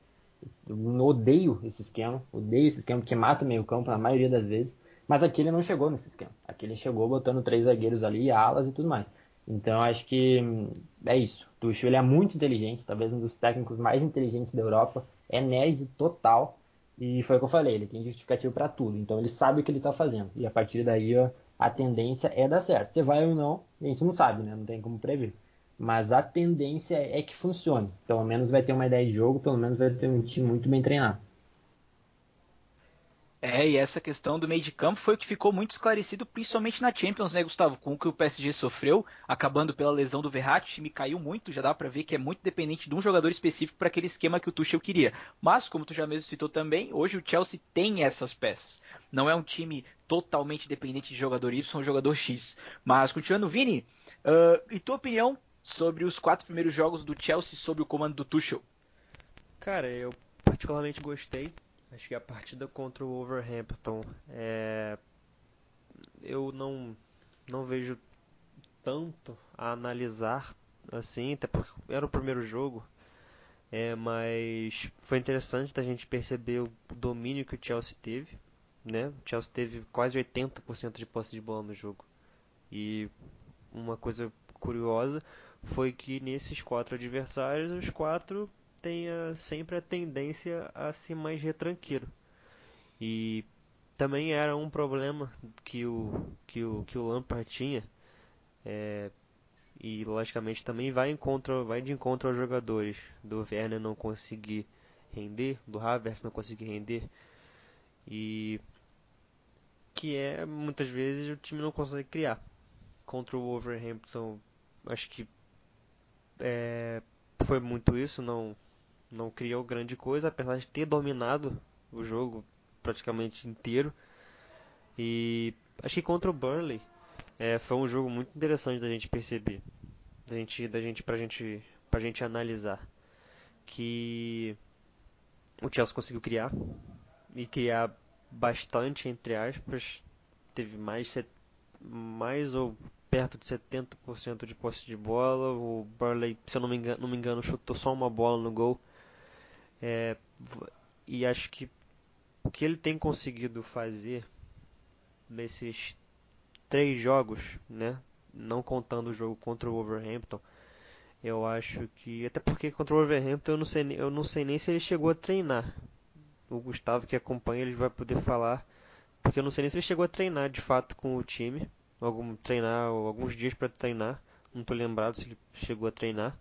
Eu odeio esse esquema. Odeio esse esquema porque mata o meio campo na maioria das vezes. Mas aqui ele não chegou nesse esquema. Aqui ele chegou botando três zagueiros ali, alas e tudo mais. Então acho que hum, é isso. Tuchel ele é muito inteligente, talvez um dos técnicos mais inteligentes da Europa. É nerd total. E foi o que eu falei, ele tem justificativo para tudo. Então ele sabe o que ele está fazendo. E a partir daí a tendência é dar certo. Se vai ou não, a gente não sabe, né? Não tem como prever. Mas a tendência é que funcione. Pelo menos vai ter uma ideia de jogo, pelo menos vai ter um time muito bem treinado. É, e essa questão do meio de campo foi o que ficou muito esclarecido, principalmente na Champions, né, Gustavo? Com o que o PSG sofreu, acabando pela lesão do Verratti, o time caiu muito, já dá para ver que é muito dependente de um jogador específico para aquele esquema que o Tuchel queria. Mas, como tu já mesmo citou também, hoje o Chelsea tem essas peças. Não é um time totalmente dependente de jogador Y ou jogador X. Mas, continuando, Vini, uh, e tua opinião sobre os quatro primeiros jogos do Chelsea sob o comando do Tuchel? Cara, eu particularmente gostei Acho que a partida contra o Wolverhampton é, eu não não vejo tanto a analisar assim, até porque era o primeiro jogo. É, mas foi interessante da gente perceber o domínio que o Chelsea teve, né? O Chelsea teve quase 80% de posse de bola no jogo. E uma coisa curiosa foi que nesses quatro adversários, os quatro tenha sempre a tendência a ser mais retranqueiro. E também era um problema que o que o que o Lampard tinha. É, e logicamente também vai encontro vai de encontro aos jogadores do Werner não conseguir render, do Havertz não conseguir render e que é muitas vezes o time não consegue criar contra o Wolverhampton acho que é, foi muito isso não não criou grande coisa, apesar de ter dominado o jogo praticamente inteiro. E acho que contra o Burnley é, foi um jogo muito interessante da gente perceber, da gente, da gente, pra gente, pra gente analisar que o Chelsea conseguiu criar e criar bastante entre aspas, teve mais mais ou perto de 70% de posse de bola. O Burley, se eu não me engano, não me engano, chutou só uma bola no gol. É, e acho que o que ele tem conseguido fazer nesses três jogos, né? Não contando o jogo contra o Wolverhampton, eu acho que até porque contra o Wolverhampton eu não sei, eu não sei nem se ele chegou a treinar. O Gustavo que acompanha ele vai poder falar, porque eu não sei nem se ele chegou a treinar de fato com o time, algum treinar alguns dias para treinar. Não estou lembrado se ele chegou a treinar.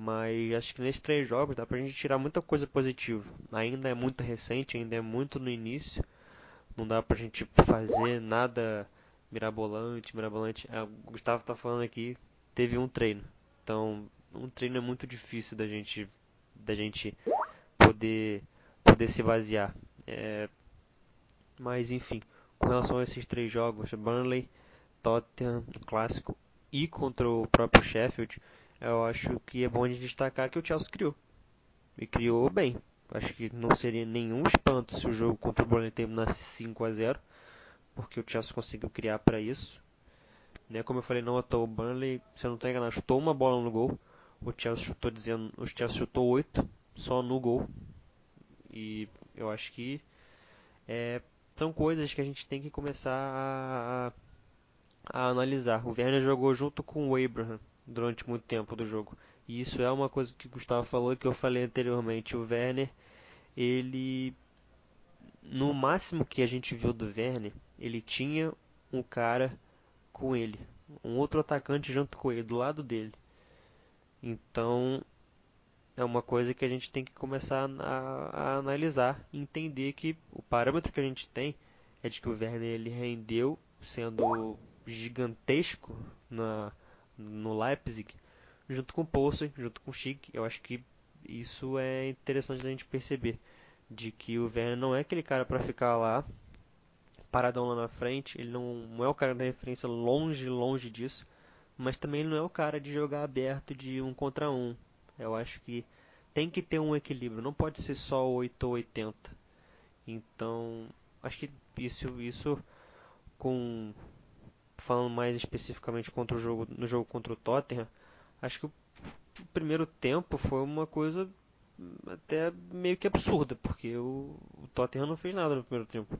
Mas acho que nesses três jogos dá pra gente tirar muita coisa positiva. Ainda é muito recente, ainda é muito no início. Não dá pra gente fazer nada mirabolante, mirabolante. É, o Gustavo tá falando aqui, teve um treino. Então, um treino é muito difícil da gente da gente poder poder se basear. É, mas enfim, com relação a esses três jogos, Burnley, Tottenham, clássico e contra o próprio Sheffield, eu acho que é bom de destacar que o Chelsea criou. E criou bem. Acho que não seria nenhum espanto se o jogo contra o Burnley terminasse 5 a 0 porque o Chelsea conseguiu criar para isso. Né, como eu falei, não atuou o Burnley, se eu não estou enganado, chutou uma bola no gol. O Chelsea chutou dizendo, o Chelsea chutou 8, só no gol. E eu acho que é, são coisas que a gente tem que começar a, a, a, analisar. O Werner jogou junto com o Abraham durante muito tempo do jogo. E isso é uma coisa que o Gustavo falou que eu falei anteriormente. O Werner, ele. No máximo que a gente viu do Werner, ele tinha um cara com ele. Um outro atacante junto com ele, do lado dele. Então, é uma coisa que a gente tem que começar a, a analisar e entender que o parâmetro que a gente tem é de que o Werner ele rendeu sendo gigantesco na, no Leipzig, junto com o Poulsen, junto com o Schick. Eu acho que isso é interessante a gente perceber, de que o Werner não é aquele cara para ficar lá paradão lá na frente, ele não, não é o cara da referência longe, longe disso, mas também não é o cara de jogar aberto de um contra um, eu acho que tem que ter um equilíbrio, não pode ser só 8 ou 80. Então, acho que isso isso com falando mais especificamente contra o jogo no jogo contra o Tottenham, acho que o, primeiro tempo foi uma coisa até meio que absurda, porque o, o Tottenham não fez nada no primeiro tempo.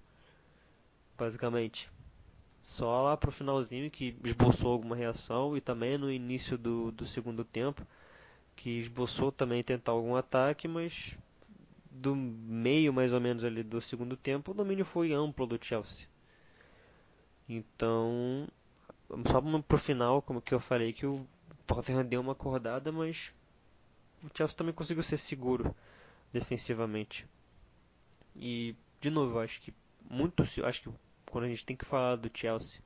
Basicamente. Só lá pro finalzinho que esboçou alguma reação e também no início do, do segundo tempo que esboçou também tentar algum ataque, mas do meio mais ou menos ali do segundo tempo, o domínio foi amplo do Chelsea. Então, só pro final, como que eu falei que o Tottenham deu uma acordada, mas o Chelsea também conseguiu ser seguro defensivamente. E de novo, acho que muito, acho que quando a gente tem que falar do Chelsea,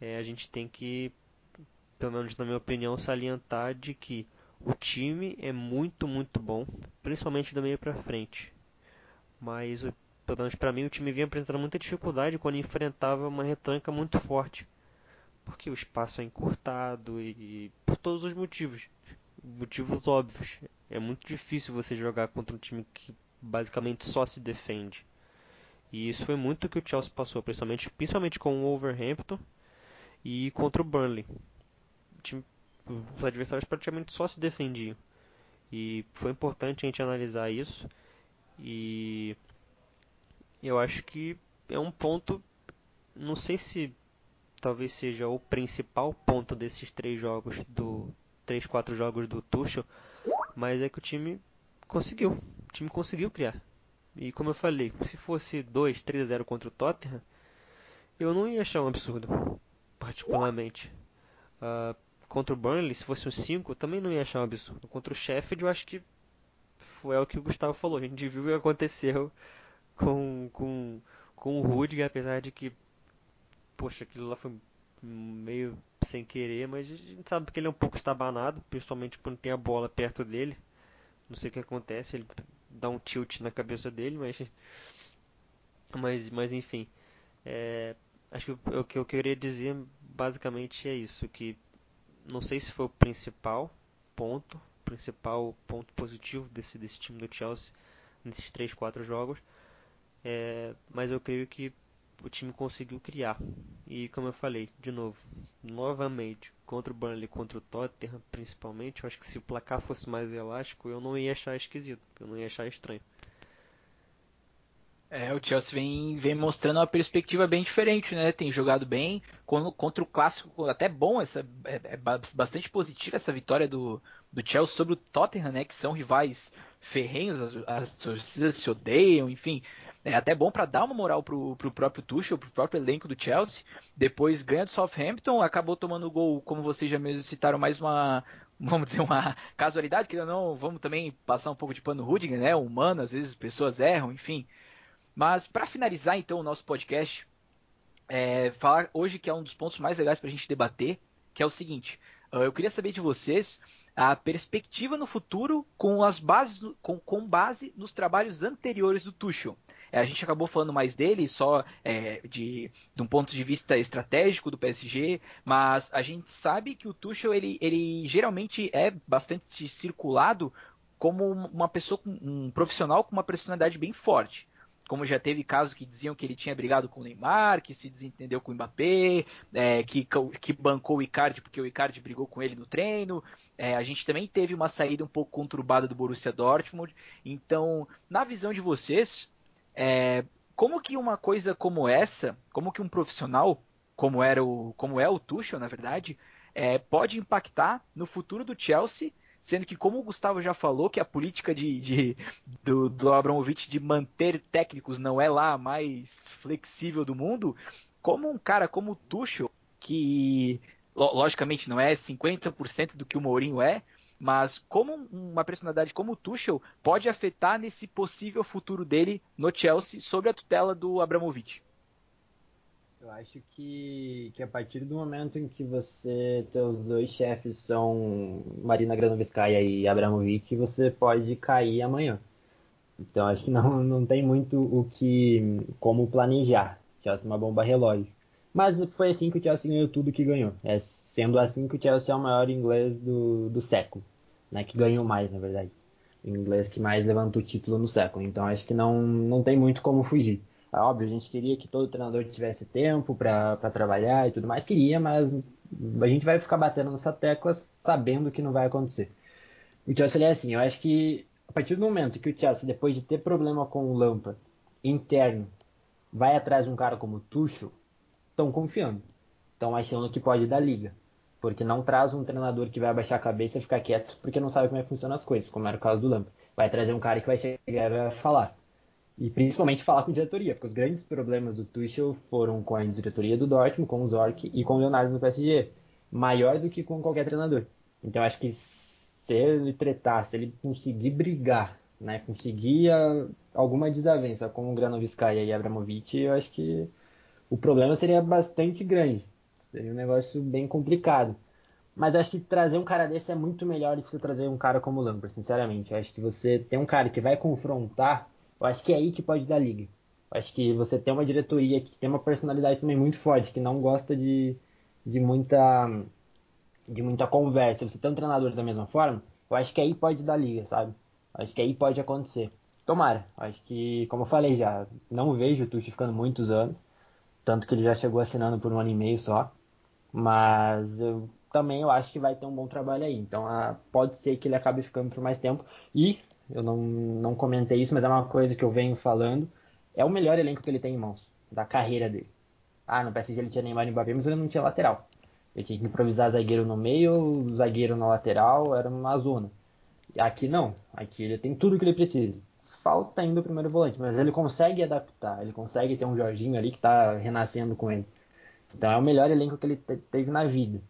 é, a gente tem que, pelo menos na minha opinião, salientar de que o time é muito, muito bom, principalmente da meia para frente. Mas, pelo menos para mim, o time vinha apresentando muita dificuldade quando enfrentava uma retranca muito forte. Porque o espaço é encurtado e, e por todos os motivos. Motivos óbvios. É muito difícil você jogar contra um time que basicamente só se defende. E isso foi muito que o Chelsea passou, principalmente, principalmente com o Wolverhampton e contra o Burnley. O time os adversários praticamente só se defendiam. E foi importante a gente analisar isso. E eu acho que é um ponto, não sei se talvez seja o principal ponto desses três jogos do três, quatro jogos do Tuchel, mas é que o time conseguiu, o time conseguiu criar. E como eu falei, se fosse 2, 3 a 0 contra o Tottenham, eu não ia achar um absurdo, particularmente. Uh, contra o Burnley, se fosse um 5, também não ia achar um absurdo. Contra o Sheffield, eu acho que foi o que o Gustavo falou. A gente viu o que aconteceu com, com, com o Rudiger, apesar de que, poxa, aquilo lá foi meio sem querer, mas a gente sabe que ele é um pouco estabanado, principalmente quando tem a bola perto dele. Não sei o que acontece, ele dá um tilt na cabeça dele, mas. Mas, mas enfim. É, acho que o que eu queria dizer basicamente é isso: que não sei se foi o principal ponto, principal ponto positivo desse, desse time do Chelsea nesses 3, 4 jogos, é, mas eu creio que o time conseguiu criar. E como eu falei, de novo, novamente, contra o Burnley, contra o Tottenham principalmente, eu acho que se o placar fosse mais elástico, eu não ia achar esquisito, eu não ia achar estranho. É, o Chelsea vem, vem mostrando uma perspectiva bem diferente, né? Tem jogado bem contra o clássico, até bom, essa, é, é bastante positiva essa vitória do, do Chelsea sobre o Tottenham, né? Que são rivais ferrenhos, as, as torcidas se odeiam, enfim. É até bom para dar uma moral pro, pro próprio Tuchel, pro próprio elenco do Chelsea. Depois ganha do Southampton, acabou tomando o gol, como vocês já mesmo citaram, mais uma, *laughs* vamos dizer, uma casualidade, que não, vamos também passar um pouco de pano Rudiger, né? Humano, às vezes pessoas erram, enfim. Mas para finalizar então o nosso podcast, é, falar hoje que é um dos pontos mais legais para a gente debater, que é o seguinte: uh, eu queria saber de vocês a perspectiva no futuro com as bases com, com base nos trabalhos anteriores do Tuchel. É, a gente acabou falando mais dele só é, de, de um ponto de vista estratégico do PSG, mas a gente sabe que o Tuchel ele, ele geralmente é bastante circulado como uma pessoa, um profissional com uma personalidade bem forte. como já teve casos que diziam que ele tinha brigado com o Neymar, que se desentendeu com o Mbappé, é, que, que bancou o Icardi porque o Icardi brigou com ele no treino. É, a gente também teve uma saída um pouco conturbada do Borussia Dortmund. Então, na visão de vocês, é, como que uma coisa como essa, como que um profissional, como era o, como é o Tuchel, na verdade, é, pode impactar no futuro do Chelsea sendo que, como o Gustavo já falou, que a política de, de do, do Abramovich de manter técnicos não é lá a mais flexível do mundo, como um cara como o Tuchel, que logicamente não é 50% do que o Mourinho é, mas como uma personalidade como o Tuchel pode afetar nesse possível futuro dele no Chelsea sob a tutela do Abramovich? Eu acho que, que a partir do momento em que você, teus dois chefes são Marina Granovskaya e Abramovich, você pode cair amanhã. Então acho que não, não tem muito o que como planejar. Chelsea é uma bomba relógio. Mas foi assim que o Chelsea ganhou tudo que ganhou. É sendo assim que o Chelsea é o maior inglês do, do século. Né? Que ganhou mais, na verdade. O inglês que mais levantou o título no século. Então acho que não, não tem muito como fugir. É óbvio, a gente queria que todo treinador tivesse tempo para trabalhar e tudo mais, queria, mas a gente vai ficar batendo nessa tecla sabendo que não vai acontecer. O Chelsea é assim, eu acho que a partir do momento que o Chelsea, depois de ter problema com o Lampa interno, vai atrás de um cara como o Tuchel, estão confiando. Estão achando que pode dar liga. Porque não traz um treinador que vai abaixar a cabeça e ficar quieto porque não sabe como é que funcionam as coisas, como era o caso do Lampa. Vai trazer um cara que vai chegar vai falar. E principalmente falar com diretoria, porque os grandes problemas do Tuchel foram com a diretoria do Dortmund, com o Zorc e com o Leonardo no PSG. Maior do que com qualquer treinador. Então acho que se ele tretar, se ele conseguir brigar, né, conseguir a, alguma desavença com o Granovskaya e Abramovich, eu acho que o problema seria bastante grande. Seria um negócio bem complicado. Mas acho que trazer um cara desse é muito melhor do que você trazer um cara como o Lampard, sinceramente. Eu acho que você tem um cara que vai confrontar eu acho que é aí que pode dar liga. Eu acho que você tem uma diretoria que tem uma personalidade também muito forte, que não gosta de, de muita de muita conversa. Você tem um treinador da mesma forma, eu acho que aí pode dar liga, sabe? Eu acho que aí pode acontecer. Tomara. Eu acho que, como eu falei já, não vejo o Tuchel ficando muitos anos. Tanto que ele já chegou assinando por um ano e meio só. Mas eu também eu acho que vai ter um bom trabalho aí. Então a, pode ser que ele acabe ficando por mais tempo. E eu não, não comentei isso, mas é uma coisa que eu venho falando. É o melhor elenco que ele tem em mãos, da carreira dele. Ah, no PSG ele tinha Neymar e Mbappé, mas ele não tinha lateral. Ele tinha que improvisar zagueiro no meio, zagueiro na lateral, era uma zona. Aqui não, aqui ele tem tudo que ele precisa. Falta ainda o primeiro volante, mas ele consegue adaptar, ele consegue ter um Jorginho ali que está renascendo com ele. Então é o melhor elenco que ele teve na vida.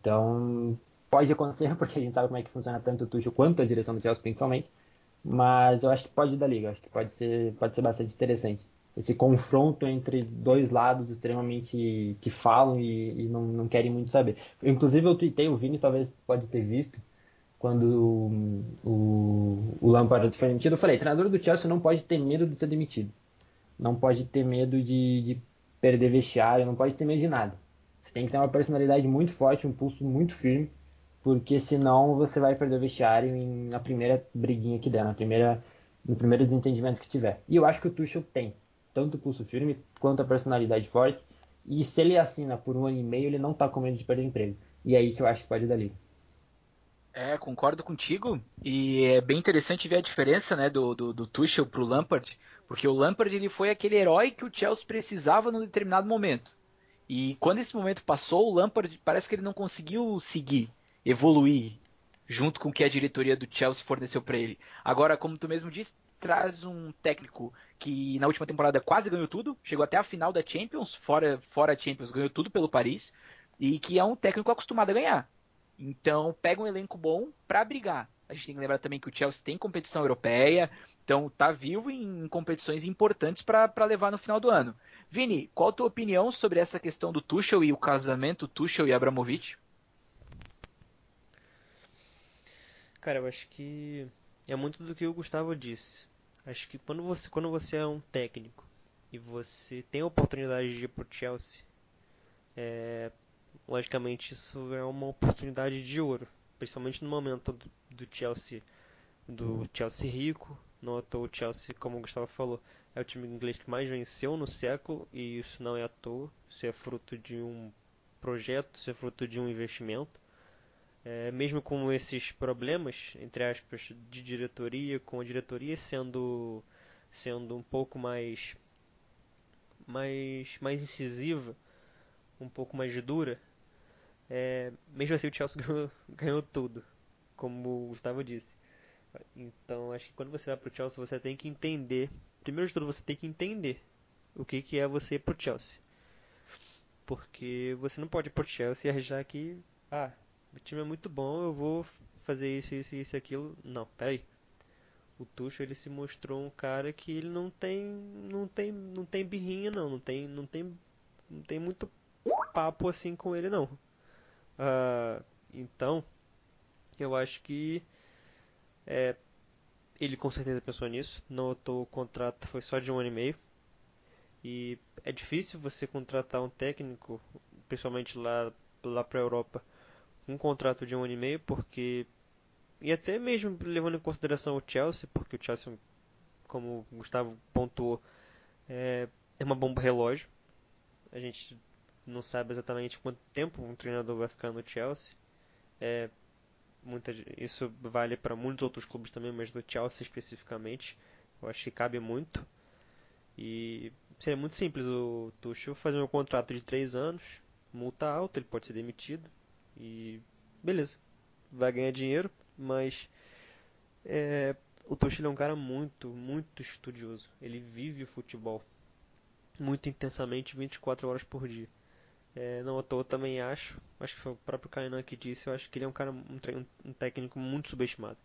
Então, Pode acontecer, *laughs* porque a gente sabe como é que funciona tanto o Tuchel quanto a direção do Chelsea, principalmente. Mas eu acho que pode dar liga, acho que pode ser, pode ser bastante interessante. Esse confronto entre dois lados extremamente que falam e, e não, não, querem muito saber. Inclusive eu tuitei, o Vini talvez pode ter visto, quando o, o, Lampard foi demitido, eu falei, treinador do Chelsea não pode ter medo de ser demitido. Não pode ter medo de, de perder vestiário, não pode ter medo de nada. Você tem que ter uma personalidade muito forte, um pulso muito firme porque senão você vai perder o vestiário em, na primeira briguinha que der, na primeira, no primeiro desentendimento que tiver. E eu acho que o Tuchel tem tanto o pulso firme quanto a personalidade forte, e se ele assina por um ano e meio, ele não tá com medo de perder o emprego. E é aí que eu acho que pode dar liga. É, concordo contigo. E é bem interessante ver a diferença né, do, do, do Tuchel pro Lampard. Porque o Lampard ele foi aquele herói que o Chelsea precisava num determinado momento. E quando esse momento passou, o Lampard parece que ele não conseguiu seguir evoluir junto com o que a diretoria do Chelsea forneceu para ele. Agora, como tu mesmo disse, traz um técnico que na última temporada quase ganhou tudo, chegou até a final da Champions, fora fora Champions, ganhou tudo pelo Paris e que é um técnico acostumado a ganhar. Então, pega um elenco bom para brigar. A gente tem que lembrar também que o Chelsea tem competição europeia, então tá vivo em competições importantes para levar no final do ano. Vini, qual a tua opinião sobre essa questão do Tuchel e o casamento Tuchel e Abramovich? Cara, eu acho que é muito do que o Gustavo disse. Acho que quando você, quando você é um técnico e você tem a oportunidade de ir pro Chelsea, é, logicamente isso é uma oportunidade de ouro, principalmente no momento do, do Chelsea, do Chelsea rico, Não o Chelsea, como o Gustavo falou, é o time inglês que mais venceu no século e isso não é à toa. Isso é fruto de um projeto, isso é fruto de um investimento. É, mesmo com esses problemas, entre aspas, de diretoria, com a diretoria sendo, sendo um pouco mais, mais, mais incisiva, um pouco mais dura, é, mesmo assim o Chelsea *laughs* ganhou, ganhou tudo, como o Gustavo disse. Então acho que quando você vai para o Chelsea você tem que entender, primeiro de tudo você tem que entender o que, que é você ir para o Chelsea. Porque você não pode ir para o Chelsea e achar que, ah, o time é muito bom, eu vou fazer isso, isso, isso, aquilo. Não, peraí. O Tuchel ele se mostrou um cara que ele não tem, não tem, não tem birrinha não, não tem, não tem, não tem muito papo assim com ele não. Uh, então, eu acho que é, ele com certeza pensou nisso. Notou o contrato foi só de um ano e meio. E é difícil você contratar um técnico, principalmente lá, lá para a Europa, um contrato de um ano e meio, porque. E até mesmo levando em consideração o Chelsea, porque o Chelsea, como o Gustavo pontuou, é, é uma bomba relógio. A gente não sabe exatamente quanto tempo um treinador vai ficar no Chelsea. É, muita, isso vale para muitos outros clubes também, mas do Chelsea especificamente, eu acho que cabe muito. E seria muito simples o Tuchel fazer um contrato de 3 anos, multa alta, ele pode ser demitido, e beleza, vai ganhar dinheiro, mas é, o Tuchel é um cara muito, muito estudioso. Ele vive o futebol muito intensamente, 24 horas por dia. É, não à toa também acho, acho que foi o próprio Kainan que disse, eu acho que ele é um cara, um, um técnico muito subestimado.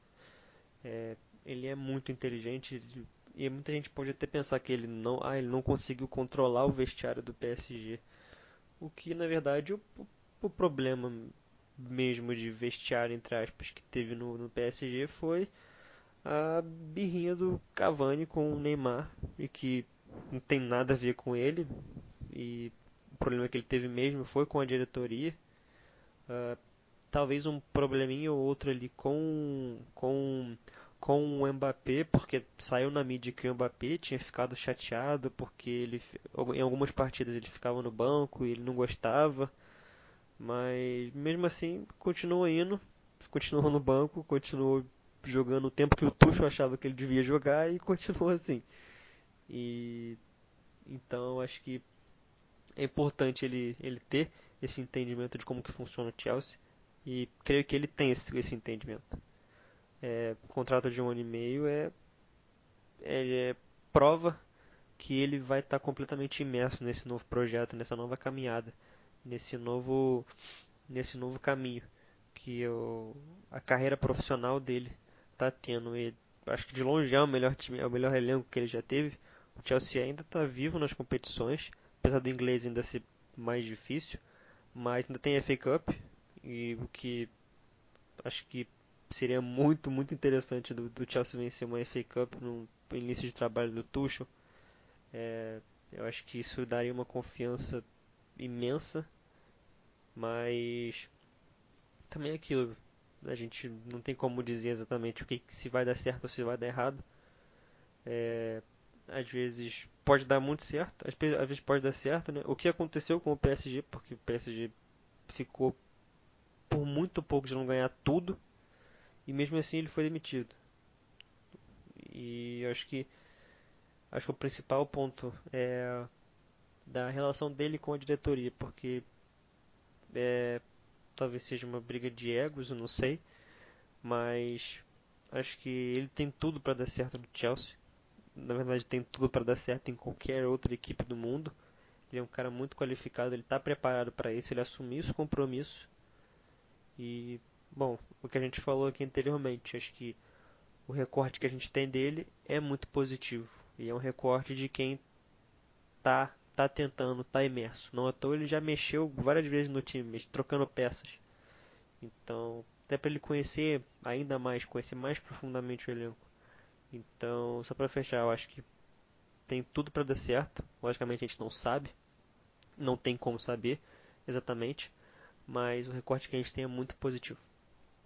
É, ele é muito inteligente e muita gente pode até pensar que ele não, ah, ele não conseguiu controlar o vestiário do PSG. O que na verdade o, o problema mesmo de vestiário, entre aspas, que teve no, no PSG foi a birrinha do Cavani com o Neymar e que não tem nada a ver com ele e o problema que ele teve mesmo foi com a diretoria uh, talvez um probleminha ou outro ali com com com o Mbappé porque saiu na mídia que o Mbappé tinha ficado chateado porque ele em algumas partidas ele ficava no banco e ele não gostava mas mesmo assim, continuou indo, continuou no banco, continuou jogando o tempo que o Tuchel achava que ele devia jogar e *laughs* continuou assim. E então acho que é importante ele, ele ter esse entendimento de como que funciona o Chelsea e creio que ele tem esse, esse entendimento. É, o contrato de um ano e meio é, é, é prova que ele vai estar completamente imerso nesse novo projeto, nessa nova caminhada nesse novo nesse novo caminho que eu, a carreira profissional dele está tendo. E acho que de longe é o melhor time, é o melhor elenco que ele já teve. O Chelsea ainda está vivo nas competições, apesar do inglês ainda ser mais difícil, mas ainda tem a FA Cup e o que acho que seria muito muito interessante do, do Chelsea vencer uma FA Cup no início de trabalho do Tuchel. É, eu acho que isso daria uma confiança imensa mas também é aquilo, a gente não tem como dizer exatamente o que se vai dar certo ou se vai dar errado. É, às vezes pode dar muito certo, às vezes pode dar certo, né? O que aconteceu com o PSG, porque o PSG ficou por muito pouco de não ganhar tudo e mesmo assim ele foi demitido. E eu acho que acho que o principal ponto é da relação dele com a diretoria, porque é, talvez seja uma briga de egos, eu não sei. Mas acho que ele tem tudo para dar certo no Chelsea. Na verdade, tem tudo para dar certo em qualquer outra equipe do mundo. Ele é um cara muito qualificado, ele está preparado para isso, ele assumiu esse compromisso. E, bom, o que a gente falou aqui anteriormente, acho que o recorte que a gente tem dele é muito positivo. E é um recorte de quem está tá tentando, tá imerso. Não à toa ele já mexeu várias vezes no time, trocando peças. Então, até para ele conhecer ainda mais, conhecer mais profundamente o elenco. Então, só para fechar, eu acho que tem tudo para dar certo. Logicamente a gente não sabe, não tem como saber exatamente, mas o recorte que a gente tem é muito positivo.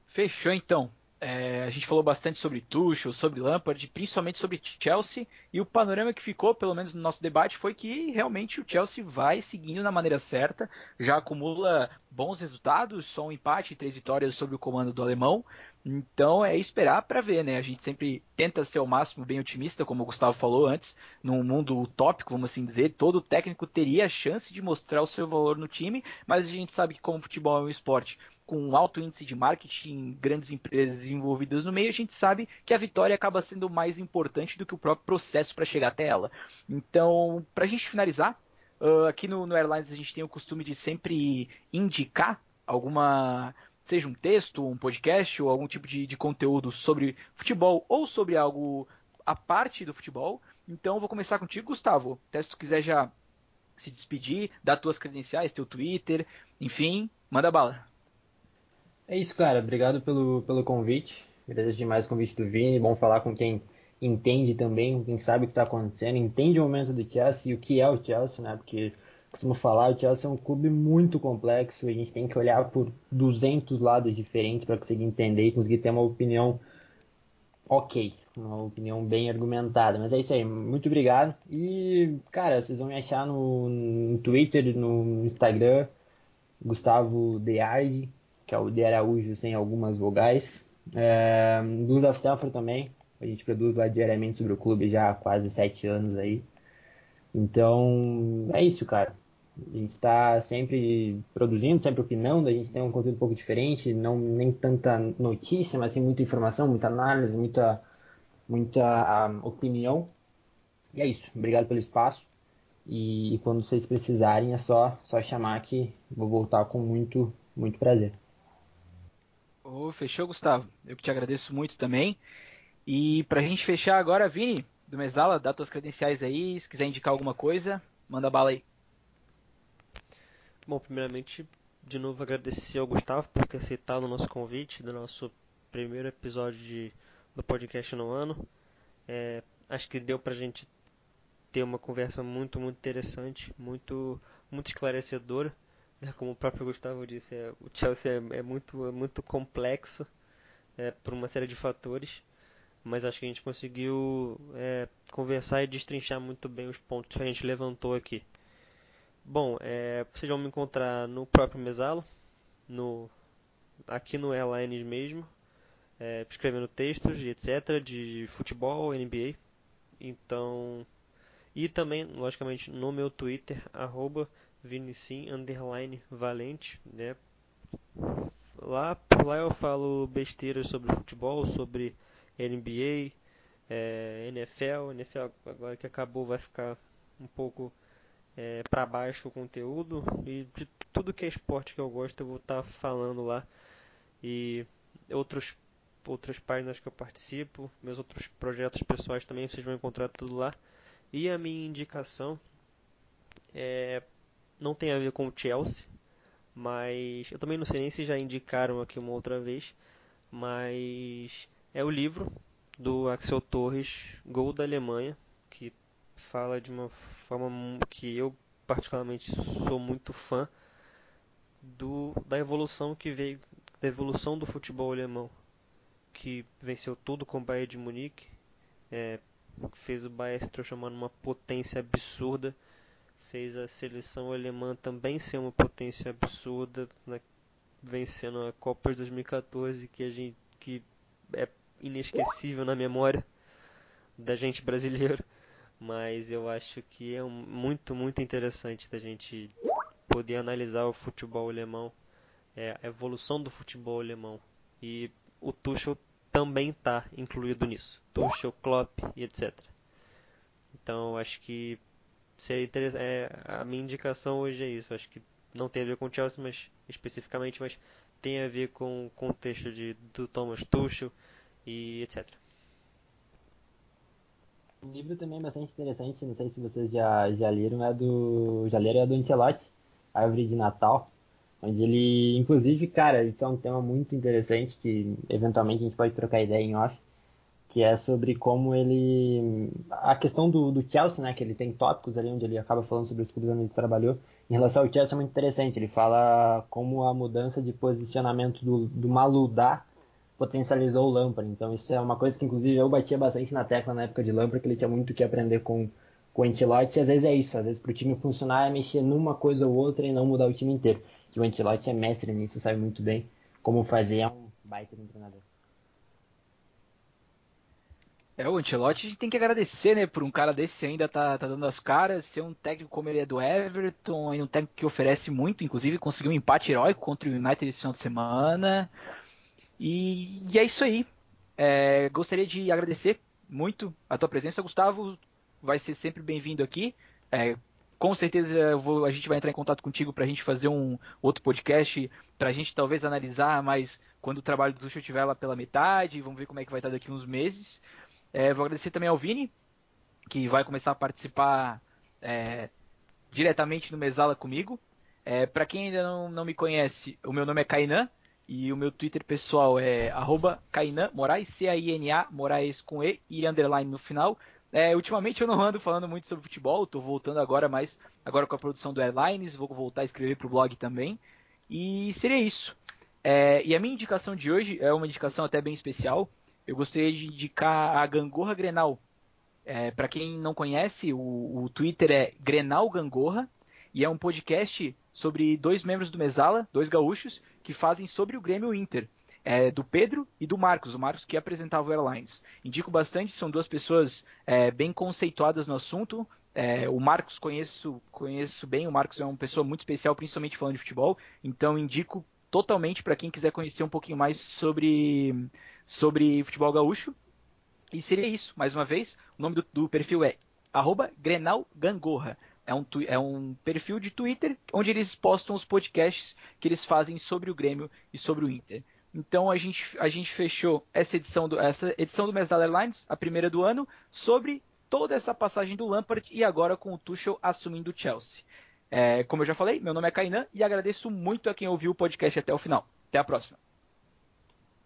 Fechou então. É, a gente falou bastante sobre Tuchel, sobre Lampard, principalmente sobre Chelsea, e o panorama que ficou, pelo menos no nosso debate, foi que realmente o Chelsea vai seguindo na maneira certa, já acumula bons resultados, só um empate e três vitórias sob o comando do alemão. Então é esperar para ver, né? A gente sempre tenta ser ao máximo bem otimista, como o Gustavo falou antes, num mundo utópico, vamos assim dizer, todo técnico teria a chance de mostrar o seu valor no time, mas a gente sabe que como futebol é um esporte com um alto índice de marketing, grandes empresas envolvidas no meio, a gente sabe que a vitória acaba sendo mais importante do que o próprio processo para chegar até ela. Então, para a gente finalizar, uh, aqui no, no Airlines a gente tem o costume de sempre indicar alguma seja um texto, um podcast ou algum tipo de, de conteúdo sobre futebol ou sobre algo a parte do futebol. Então, vou começar contigo, Gustavo. Até se tu quiser já se despedir, dar tuas credenciais, teu Twitter, enfim, manda bala. É isso, cara. Obrigado pelo, pelo convite. Agradeço demais o convite do Vini. Bom falar com quem entende também, quem sabe o que está acontecendo, entende o momento do Chelsea e o que é o Chelsea, né? Porque costumo falar, o Chelsea é um clube muito complexo. A gente tem que olhar por 200 lados diferentes para conseguir entender e conseguir ter uma opinião ok, uma opinião bem argumentada. Mas é isso aí, muito obrigado. E, cara, vocês vão me achar no, no Twitter, no Instagram, Gustavo Deardi que é o de Araújo sem algumas vogais. É, Blues of Stanford também, a gente produz lá diariamente sobre o clube já há quase sete anos aí. Então, é isso, cara. A gente está sempre produzindo, sempre opinando, a gente tem um conteúdo um pouco diferente, não nem tanta notícia, mas sim muita informação, muita análise, muita, muita um, opinião. E é isso. Obrigado pelo espaço. E, e quando vocês precisarem é só, só chamar que vou voltar com muito, muito prazer. Oh, fechou, Gustavo. Eu que te agradeço muito também. E pra gente fechar agora, Vini, do Mesala, dá tuas credenciais aí. Se quiser indicar alguma coisa, manda bala aí. Bom, primeiramente, de novo agradecer ao Gustavo por ter aceitado o nosso convite do nosso primeiro episódio de, do podcast no ano. É, acho que deu pra gente ter uma conversa muito, muito interessante, muito, muito esclarecedora. É, como o próprio Gustavo disse, é, o Chelsea é, é, muito, é muito complexo é, por uma série de fatores, mas acho que a gente conseguiu é, conversar e destrinchar muito bem os pontos que a gente levantou aqui. Bom, é, vocês vão me encontrar no próprio Mesalo, no, aqui no Airlines mesmo, é, escrevendo textos e etc. de futebol, NBA. Então, e também, logicamente, no meu Twitter, arroba Vinicim Valente, né? Lá, lá eu falo besteiras sobre futebol, sobre NBA, é, NFL. NFL agora que acabou vai ficar um pouco é, para baixo o conteúdo e de tudo que é esporte que eu gosto eu vou estar tá falando lá e outros outras páginas que eu participo, meus outros projetos pessoais também vocês vão encontrar tudo lá. E a minha indicação é não tem a ver com o Chelsea, mas eu também não sei nem se já indicaram aqui uma outra vez, mas é o livro do Axel Torres, Gol da Alemanha, que fala de uma forma que eu particularmente sou muito fã do da evolução que veio da evolução do futebol alemão, que venceu tudo com o Bayern de Munique, é, fez o Bayern se transformar numa potência absurda fez a seleção alemã também ser uma potência absurda, né, vencendo a Copa de 2014, que a gente que é inesquecível na memória da gente brasileiro, mas eu acho que é muito muito interessante da gente poder analisar o futebol alemão, é, a evolução do futebol alemão e o Tuchel também está incluído nisso, Tuchel, Klopp e etc. Então acho que seria interessante. É, a minha indicação hoje é isso. Acho que não tem a ver com o Chelsea, mas especificamente, mas tem a ver com o contexto de, do Thomas Tuchel e etc. Um livro também bastante interessante, não sei se vocês já, já leram, é do. Já leram é do Ancelotti, Árvore de Natal, onde ele, inclusive, cara, isso é um tema muito interessante que eventualmente a gente pode trocar ideia em off que é sobre como ele. A questão do, do Chelsea, né? Que ele tem tópicos ali onde ele acaba falando sobre os clubes onde ele trabalhou. Em relação ao Chelsea é muito interessante. Ele fala como a mudança de posicionamento do, do Maludá potencializou o Lampard. Então isso é uma coisa que inclusive eu batia bastante na tecla na época de Lampard, que ele tinha muito que aprender com, com o Ancelotti. Às vezes é isso, às vezes para o time funcionar é mexer numa coisa ou outra e não mudar o time inteiro. E o Ancelotti é mestre nisso, sabe muito bem como fazer, é um baita de um treinador. É, o Ancelotti a gente tem que agradecer, né, por um cara desse ainda tá, tá dando as caras, ser um técnico como ele é do Everton, um técnico que oferece muito, inclusive conseguiu um empate heróico contra o United esse final de semana. E, e é isso aí. É, gostaria de agradecer muito a tua presença, Gustavo. Vai ser sempre bem-vindo aqui. É, com certeza vou, a gente vai entrar em contato contigo para a gente fazer um outro podcast, para a gente talvez analisar mais quando o trabalho do Tuchel estiver lá pela metade, vamos ver como é que vai estar daqui uns meses. É, vou agradecer também ao Vini, que vai começar a participar é, diretamente no Mesala comigo. É, para quem ainda não, não me conhece, o meu nome é Kainan e o meu Twitter pessoal é Moraes, C-A-I-N-A, Moraes com E e underline no final. É, ultimamente eu não ando falando muito sobre futebol, estou voltando agora, mas agora com a produção do Airlines, vou voltar a escrever para o blog também. E seria isso. É, e a minha indicação de hoje é uma indicação até bem especial eu gostaria de indicar a Gangorra Grenal. É, para quem não conhece, o, o, Twitter é Grenal Gangorra e é um podcast sobre dois membros do Mesala, dois gaúchos, que fazem sobre o Grêmio Inter. É, do Pedro e do Marcos, o Marcos que apresentava o Airlines. Indico bastante, são duas pessoas é, bem conceituadas no assunto. É, o Marcos conheço, conheço bem, o Marcos é uma pessoa muito especial, principalmente falando de futebol, então indico totalmente para quem quiser conhecer um pouquinho mais sobre, sobre futebol gaúcho. E seria isso, mais uma vez. O nome do, do perfil é Grenal Gangorra. É um, é um perfil de Twitter onde eles postam os podcasts que eles fazem sobre o Grêmio e sobre o Inter. Então a gente, a gente fechou essa edição do, essa edição do Mesdal Airlines, a primeira do ano, sobre toda essa passagem do Lampard e agora com o Tuchel assumindo o Chelsea. É, como eu já falei, meu nome é Kainan e agradeço muito a quem ouviu o podcast até o final. Até a próxima.